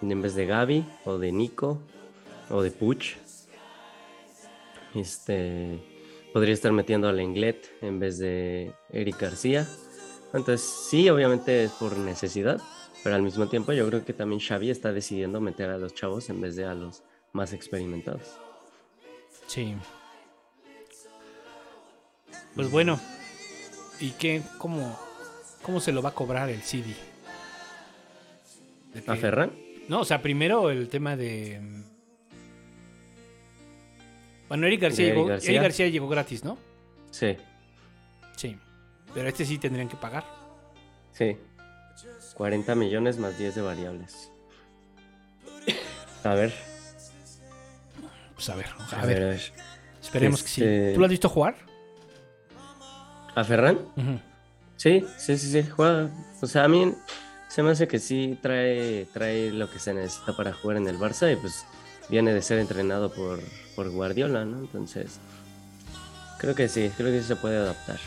en vez de Gaby o de Nico o de Puch. Este podría estar metiendo a Lenglet en vez de Eric García. Entonces, sí, obviamente es por necesidad, pero al mismo tiempo yo creo que también Xavi está decidiendo meter a los chavos en vez de a los más experimentados. Sí. Pues bueno. ¿Y qué? ¿Cómo, cómo se lo va a cobrar el CD? ¿De ¿A? Ferran? No, o sea, primero el tema de. mm, Bueno, Eric García, ¿De Eric llegó, García? Eric García llegó gratis, ¿no? Sí, Sí. Pero este sí tendrían que pagar. sí. 40 millones más 10 de variables. A ver, Pues a ver, a, a, ver, esperemos que este- sí. ¿Tú lo has visto jugar? ¿A Ferran? Sí, sí, sí, sí, juega. O sea, a mí se me hace que sí trae, trae lo que se necesita para jugar en el Barça y pues viene de ser entrenado por, por Guardiola, ¿no? Entonces, creo que sí, creo que sí se puede adaptar.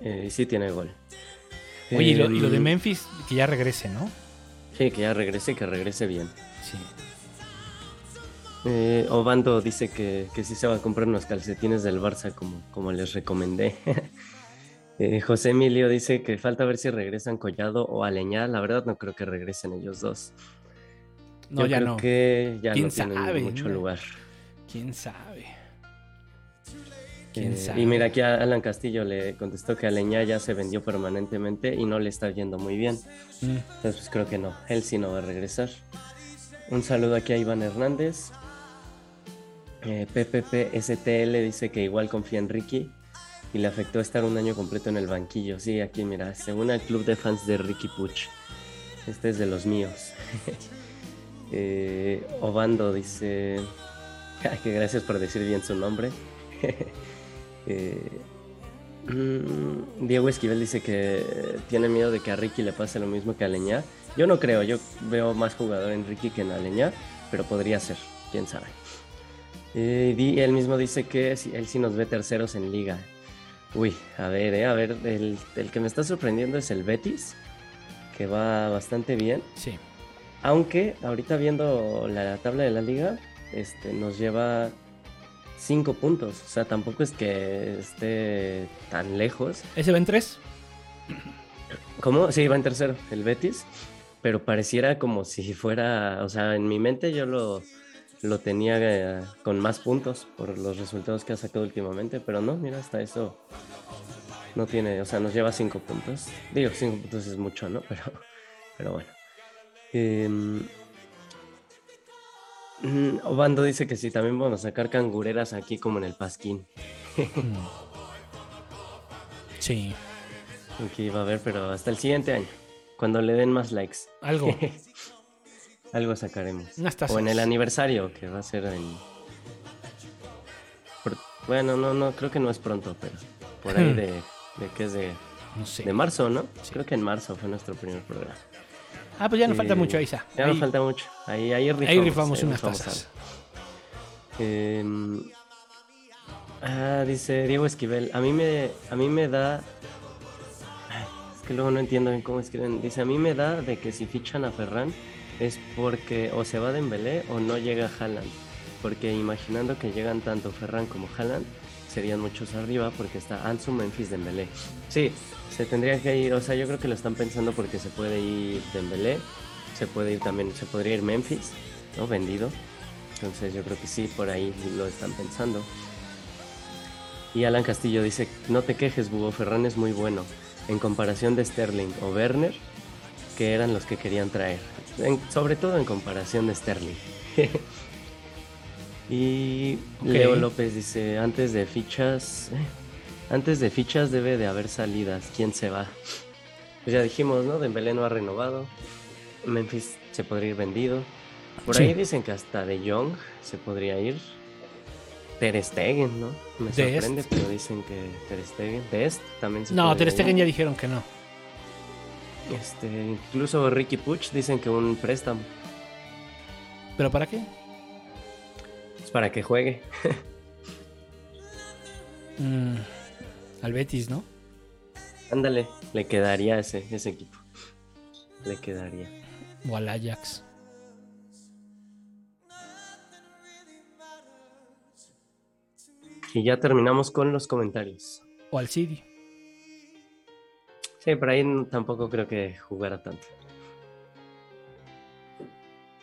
Eh, y sí tiene gol. Oye, y lo, y lo de Em, Memphis, que ya regrese, ¿no? Sí, que ya regrese y que regrese bien. Sí. Eh, Obando dice que, que sí se va a comprar unos calcetines del Barça como, como les recomendé. Eh, José Emilio dice que falta ver si regresan Collado o Aleñá. La verdad no creo que regresen ellos dos. No, Yo ya creo no. que ya ¿Quién no tienen sabe, mucho lugar. ¿Quién sabe? ¿Quién Eh, sabe? y mira, aquí a Alan Castillo le contestó que Aleñá ya se vendió permanentemente y no le está yendo muy bien. Mm. Entonces, pues creo que no. Él sí no va a regresar. Un saludo aquí a Iván Hernández. Eh, PPPSTL dice que igual confía en Ricky y le afectó estar un año completo en el banquillo. Sí, aquí mira, según el club de fans de Ricky Puch. Este es de los míos. Eh, Obando dice que gracias por decir bien su nombre. Eh, mm, Diego Esquivel dice que tiene miedo de que a Ricky le pase lo mismo que a Leñá. Yo no creo, yo veo más jugador en Ricky que en Aleñá, pero podría ser, quién sabe. Eh, di- él mismo dice que él sí nos ve terceros en liga. Uy, a ver, eh, a ver, el, el que me está sorprendiendo es el Betis, que va bastante bien. Sí. Aunque ahorita viendo la tabla de la liga, este, nos lleva cinco puntos. O sea, tampoco es que esté tan lejos. ¿Ese va en tres? ¿Cómo? Sí, va en tercero, el Betis. Pero pareciera como si fuera, o sea, en mi mente yo lo, lo tenía eh, con más puntos por los resultados que ha sacado últimamente. Pero no, mira, hasta eso no tiene, o sea, nos lleva cinco puntos. Digo, cinco puntos es mucho, ¿no? Pero, pero bueno. Mm, Obando dice que sí, también vamos a sacar cangureras aquí como en el Pasquín. Sí. Aquí va a haber, pero hasta el siguiente año, cuando le den más likes. Algo. Algo sacaremos. Unas tazas. O en el aniversario, que va a ser en... por- Bueno, no, no, creo que no es pronto, pero por ahí Hmm. de, de que es de, No sé. de marzo, ¿no? Sí. Creo que en marzo fue nuestro primer programa. Ah, pues ya no falta Eh, mucho, Isa. Ya Ahí- no falta mucho. Ahí, ahí rifamos. Ahí rifamos ahí unas tazas. Em, ah, dice Diego Esquivel. A mí me, a mí me da. Ay, que luego no entiendo bien cómo escriben. Dice, a mí me da de que si fichan a Ferran es porque o se va Dembélé o no llega Haaland. Porque imaginando que llegan tanto Ferran como Haaland, serían muchos arriba porque está Ansu, Memphis, Dembélé. Sí, se tendría que ir, o sea, yo creo que lo están pensando porque se puede ir Dembélé, se puede ir también, se podría ir Memphis, ¿no? Vendido. Entonces yo creo que sí, por ahí lo están pensando. Y Alan Castillo dice, no te quejes, Bugo, Ferran es muy bueno. En comparación de Sterling o Werner, que eran los que querían traer. En- sobre todo en comparación de Sterling. y. Leo López dice, antes de fichas, antes de fichas debe de haber salidas. ¿Quién se va? Pues ya dijimos, ¿no? Dembélé no ha renovado. Memphis se podría ir vendido. Por Sí. ahí dicen que hasta De Jong se podría ir. Ter Stegen, ¿no? Me sorprende, pero dicen que Ter Stegen. Dest también se No, Ter Stegen ir. ya dijeron que no. Este, incluso Ricky Puch dicen que un préstamo. ¿Pero para qué? Es para que juegue. Mm, al Betis, ¿no? Ándale, le quedaría ese, ese equipo. Le quedaría. O al Ajax. Y ya terminamos con los comentarios. O al City. Sí, por ahí tampoco creo que jugara tanto.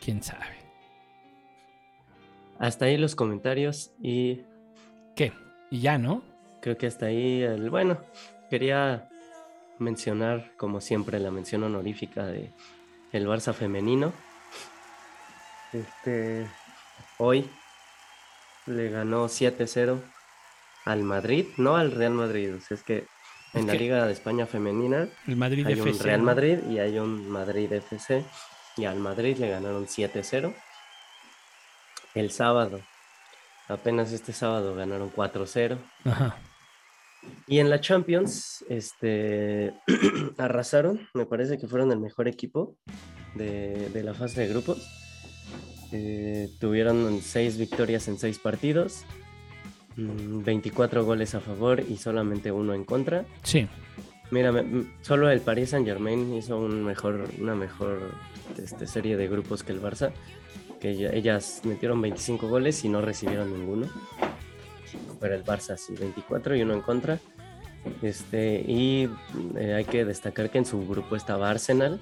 ¿Quién sabe? Hasta ahí los comentarios y ¿Qué? Y ya, ¿no? creo que hasta ahí el bueno. Quería mencionar, como siempre, la mención honorífica de el Barça femenino. Este hoy le ganó 7-0 al Madrid, no al Real Madrid. O sea, es que en la Liga de España femenina El Madrid hay un Real. Madrid y hay un Madrid FC. Y al Madrid le ganaron 7-0. El sábado, apenas este sábado ganaron 4-0. Ajá. Y en la Champions, este, arrasaron, me parece que fueron el mejor equipo de, de la fase de grupos. Eh, tuvieron seis victorias en seis partidos, 24 goles a favor y solamente uno en contra. Sí. Mira, solo el Paris Saint Germain hizo un mejor, una mejor este, serie de grupos que el Barça, que ella- ellas metieron 25 goles y no recibieron ninguno. Pero el Barça sí, 24 y uno en contra. Este, y eh, hay que destacar que en su grupo estaba Arsenal,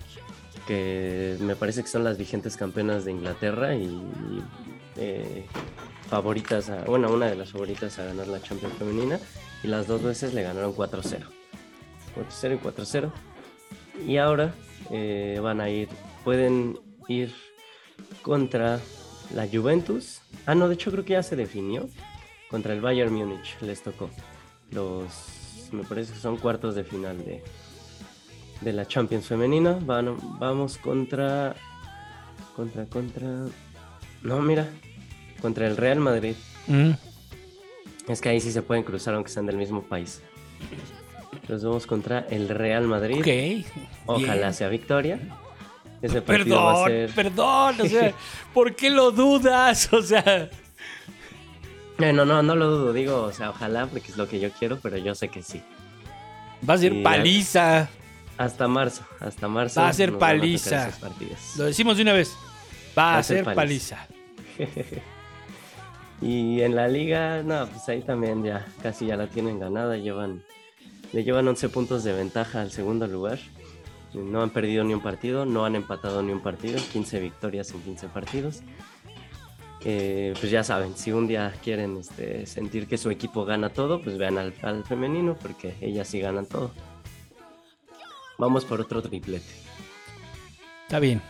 que me parece que son las vigentes campeonas de Inglaterra y, y, eh, favoritas, bueno, una de las favoritas a ganar la Champions femenina. Y las dos veces le ganaron 4-0. 4-0 y 4-0. Y ahora eh, van a ir, pueden ir contra la Juventus. Ah, no, de hecho creo que ya se definió. Contra el Bayern Múnich les tocó. Los, me parece que son cuartos de final de, de la Champions femenina. Van, vamos contra, contra, contra... No, mira, contra el Real Madrid. Mm. Es que ahí sí se pueden cruzar aunque sean del mismo país. Los vamos contra el Real Madrid. Ok. Ojalá bien. sea victoria. Ese partido va a Perdón, ser. perdón. O sea, ¿por qué lo dudas? O sea, no, no, no lo dudo. Digo, o sea, ojalá porque es lo que yo quiero, pero yo sé que sí. va a ser paliza. Hasta marzo, hasta marzo. Va a ser paliza. partidos. Lo decimos de una vez. Va a ser paliza. Y en la liga, no, pues ahí también ya casi ya la tienen ganada. Llevan, le llevan 11 puntos de ventaja al segundo lugar. No han perdido ni un partido, no han empatado ni un partido. 15 victorias en 15 partidos. Eh, pues ya saben, si un día quieren este, sentir que su equipo gana todo, pues vean al, al femenino porque ellas sí ganan todo. Vamos por otro triplete. Está bien.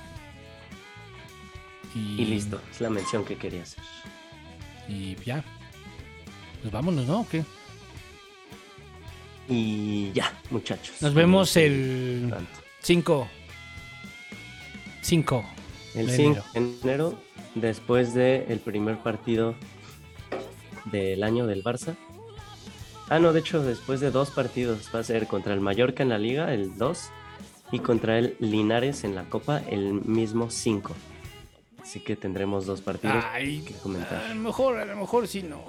Y listo, es la mención que quería hacer. Y ya. Pues vámonos, ¿no? ¿O qué? Y ya, muchachos. Nos vemos el tanto. 5. 5. El de 5 enero. de enero, después del primer partido del año del Barça. Ah, no, de hecho, después de dos partidos va a ser contra el Mallorca en la Liga, el 2, y contra el Linares en la Copa, el mismo 5. Así que tendremos dos partidos Ay, que comentar. a lo mejor, a lo mejor sí no.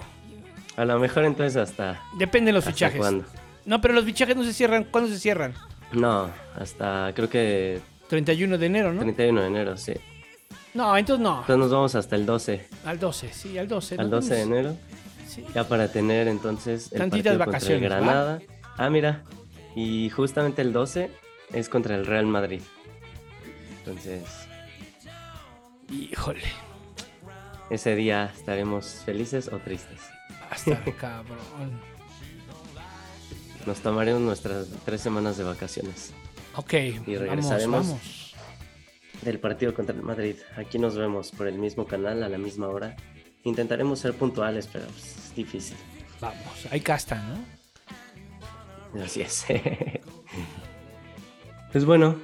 A lo mejor entonces hasta, Depende de los hasta fichajes. cuándo. No, pero los fichajes no se cierran. ¿Cuándo se cierran? No, hasta creo que 31 de enero, ¿no? 31 de enero, sí. No, entonces no. Entonces nos vamos hasta el 12, Al 12, sí, al 12. al ¿no? 12 de enero. Sí. Ya para tener entonces el Tantitas partido contra el vacaciones. Granada. Ah, mira. Y justamente el 12 es contra el Real Madrid. Entonces, Híjole, ese día estaremos felices o tristes. hasta cabrón. Nos tomaremos nuestras tres semanas de vacaciones Ok, Y regresaremos. vamos. del partido contra el Madrid. Aquí nos vemos por el mismo canal a la misma hora. Intentaremos ser puntuales, pero es difícil. Vamos, hay casta, ¿no? Así es. pues bueno.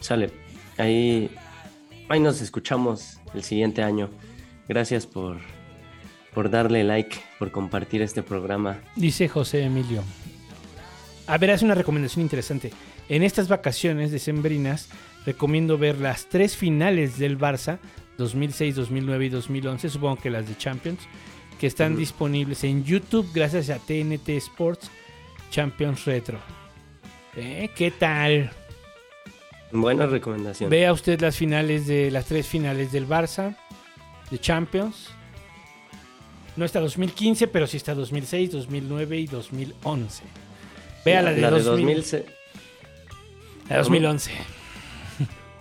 Sale. Ahí, ahí nos escuchamos el siguiente año. Gracias por, por darle like, por compartir este programa. Dice José Emilio. A ver, hace una recomendación interesante. En estas vacaciones decembrinas recomiendo ver las tres finales del Barça, 2006, 2009 y 2011, supongo que las de Champions, que están disponibles en YouTube gracias a TNT Sports Champions Retro. ¿Eh? ¿Qué tal? Buena recomendación. Vea usted las finales de las tres finales del Barça de Champions. No está 2015, pero sí está 2006, 2009 y 2011. Vea la, de, 2000, 2000. la de 2011.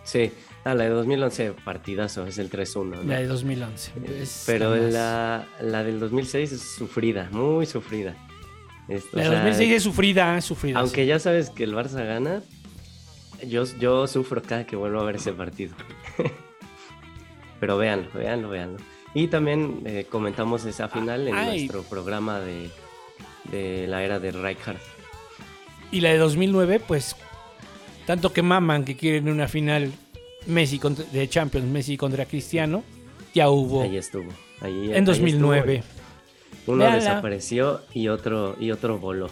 Sí. Ah, la de 2011, partidazo, es el 3-1. ¿no? La de 2011. Es Pero la la, la del 2006 es sufrida, muy sufrida. La de sea, 2006 es sufrida, sufrida. Aunque sí. ya sabes que el Barça gana, yo, yo sufro cada que vuelvo a ver ese partido. Pero véanlo, véanlo, véanlo. Y también eh, comentamos esa final en Ay. nuestro programa de, de la era de Rijkaard. Y la de 2009, pues, tanto que maman que quieren una final Messi contra- de Champions, Messi contra Cristiano, ya hubo Ahí estuvo. Ahí, en 2009. estuvo. Uno Véanla. desapareció y otro, y otro voló.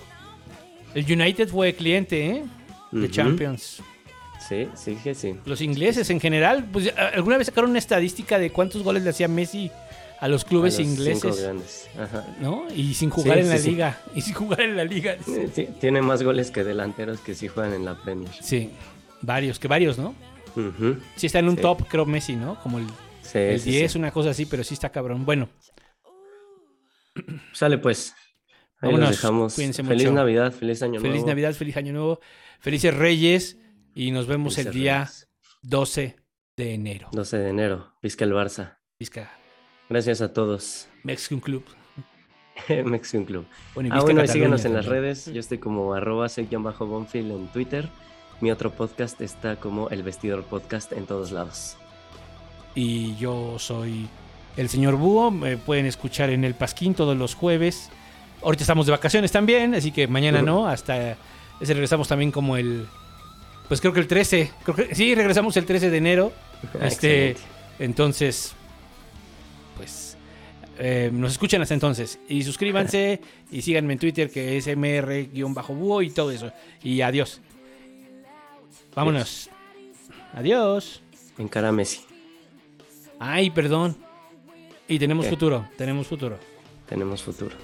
El United fue cliente, ¿eh? De. Champions. Sí, sí, que sí. Los ingleses en general, pues alguna vez sacaron una estadística de cuántos goles le hacía Messi a los clubes A los ingleses, grandes. Ajá. ¿no? Y sin jugar Sí, en la sí, sí. liga. Y sin jugar en la liga. Ti- Tiene más goles que delanteros que sí juegan en la Premier. Sí, varios, que varios, ¿no? Ujú. Sí está en un top, creo Messi, ¿no? Como el, el sí, 10, sí. una cosa así, pero sí está cabrón. Bueno, Sale pues. Ahí Vámonos, los dejamos. cuídense Feliz mucho. Navidad, feliz año feliz nuevo. Navidad, feliz Año Nuevo, felices Reyes y nos vemos el día Reyes. 12 de enero. 12 de enero. Vizca el Barça. Vizca Gracias a todos. Mexican Club. Mexican Club. Bueno, y Ah, bueno, Cataluña síganos en las redes. Yo estoy como arroba bajo bonfil en Twitter. Mi otro podcast está como El Vestidor Podcast en todos lados. Y yo soy el señor Búho. Me pueden escuchar en El Pasquín todos los jueves. Ahorita estamos de vacaciones también, así que mañana no. Hasta ese regresamos también como el. Pues creo que el 13. Creo que, sí, regresamos el 13 de enero. Este, Excelente. entonces, pues eh, nos escuchan hasta entonces. Y suscríbanse y síganme en Twitter que es mr-búho y todo eso. Y adiós. Vámonos. Adiós. Encara a Messi. Ay, perdón. Y tenemos ¿Qué? futuro, tenemos futuro. Tenemos futuro.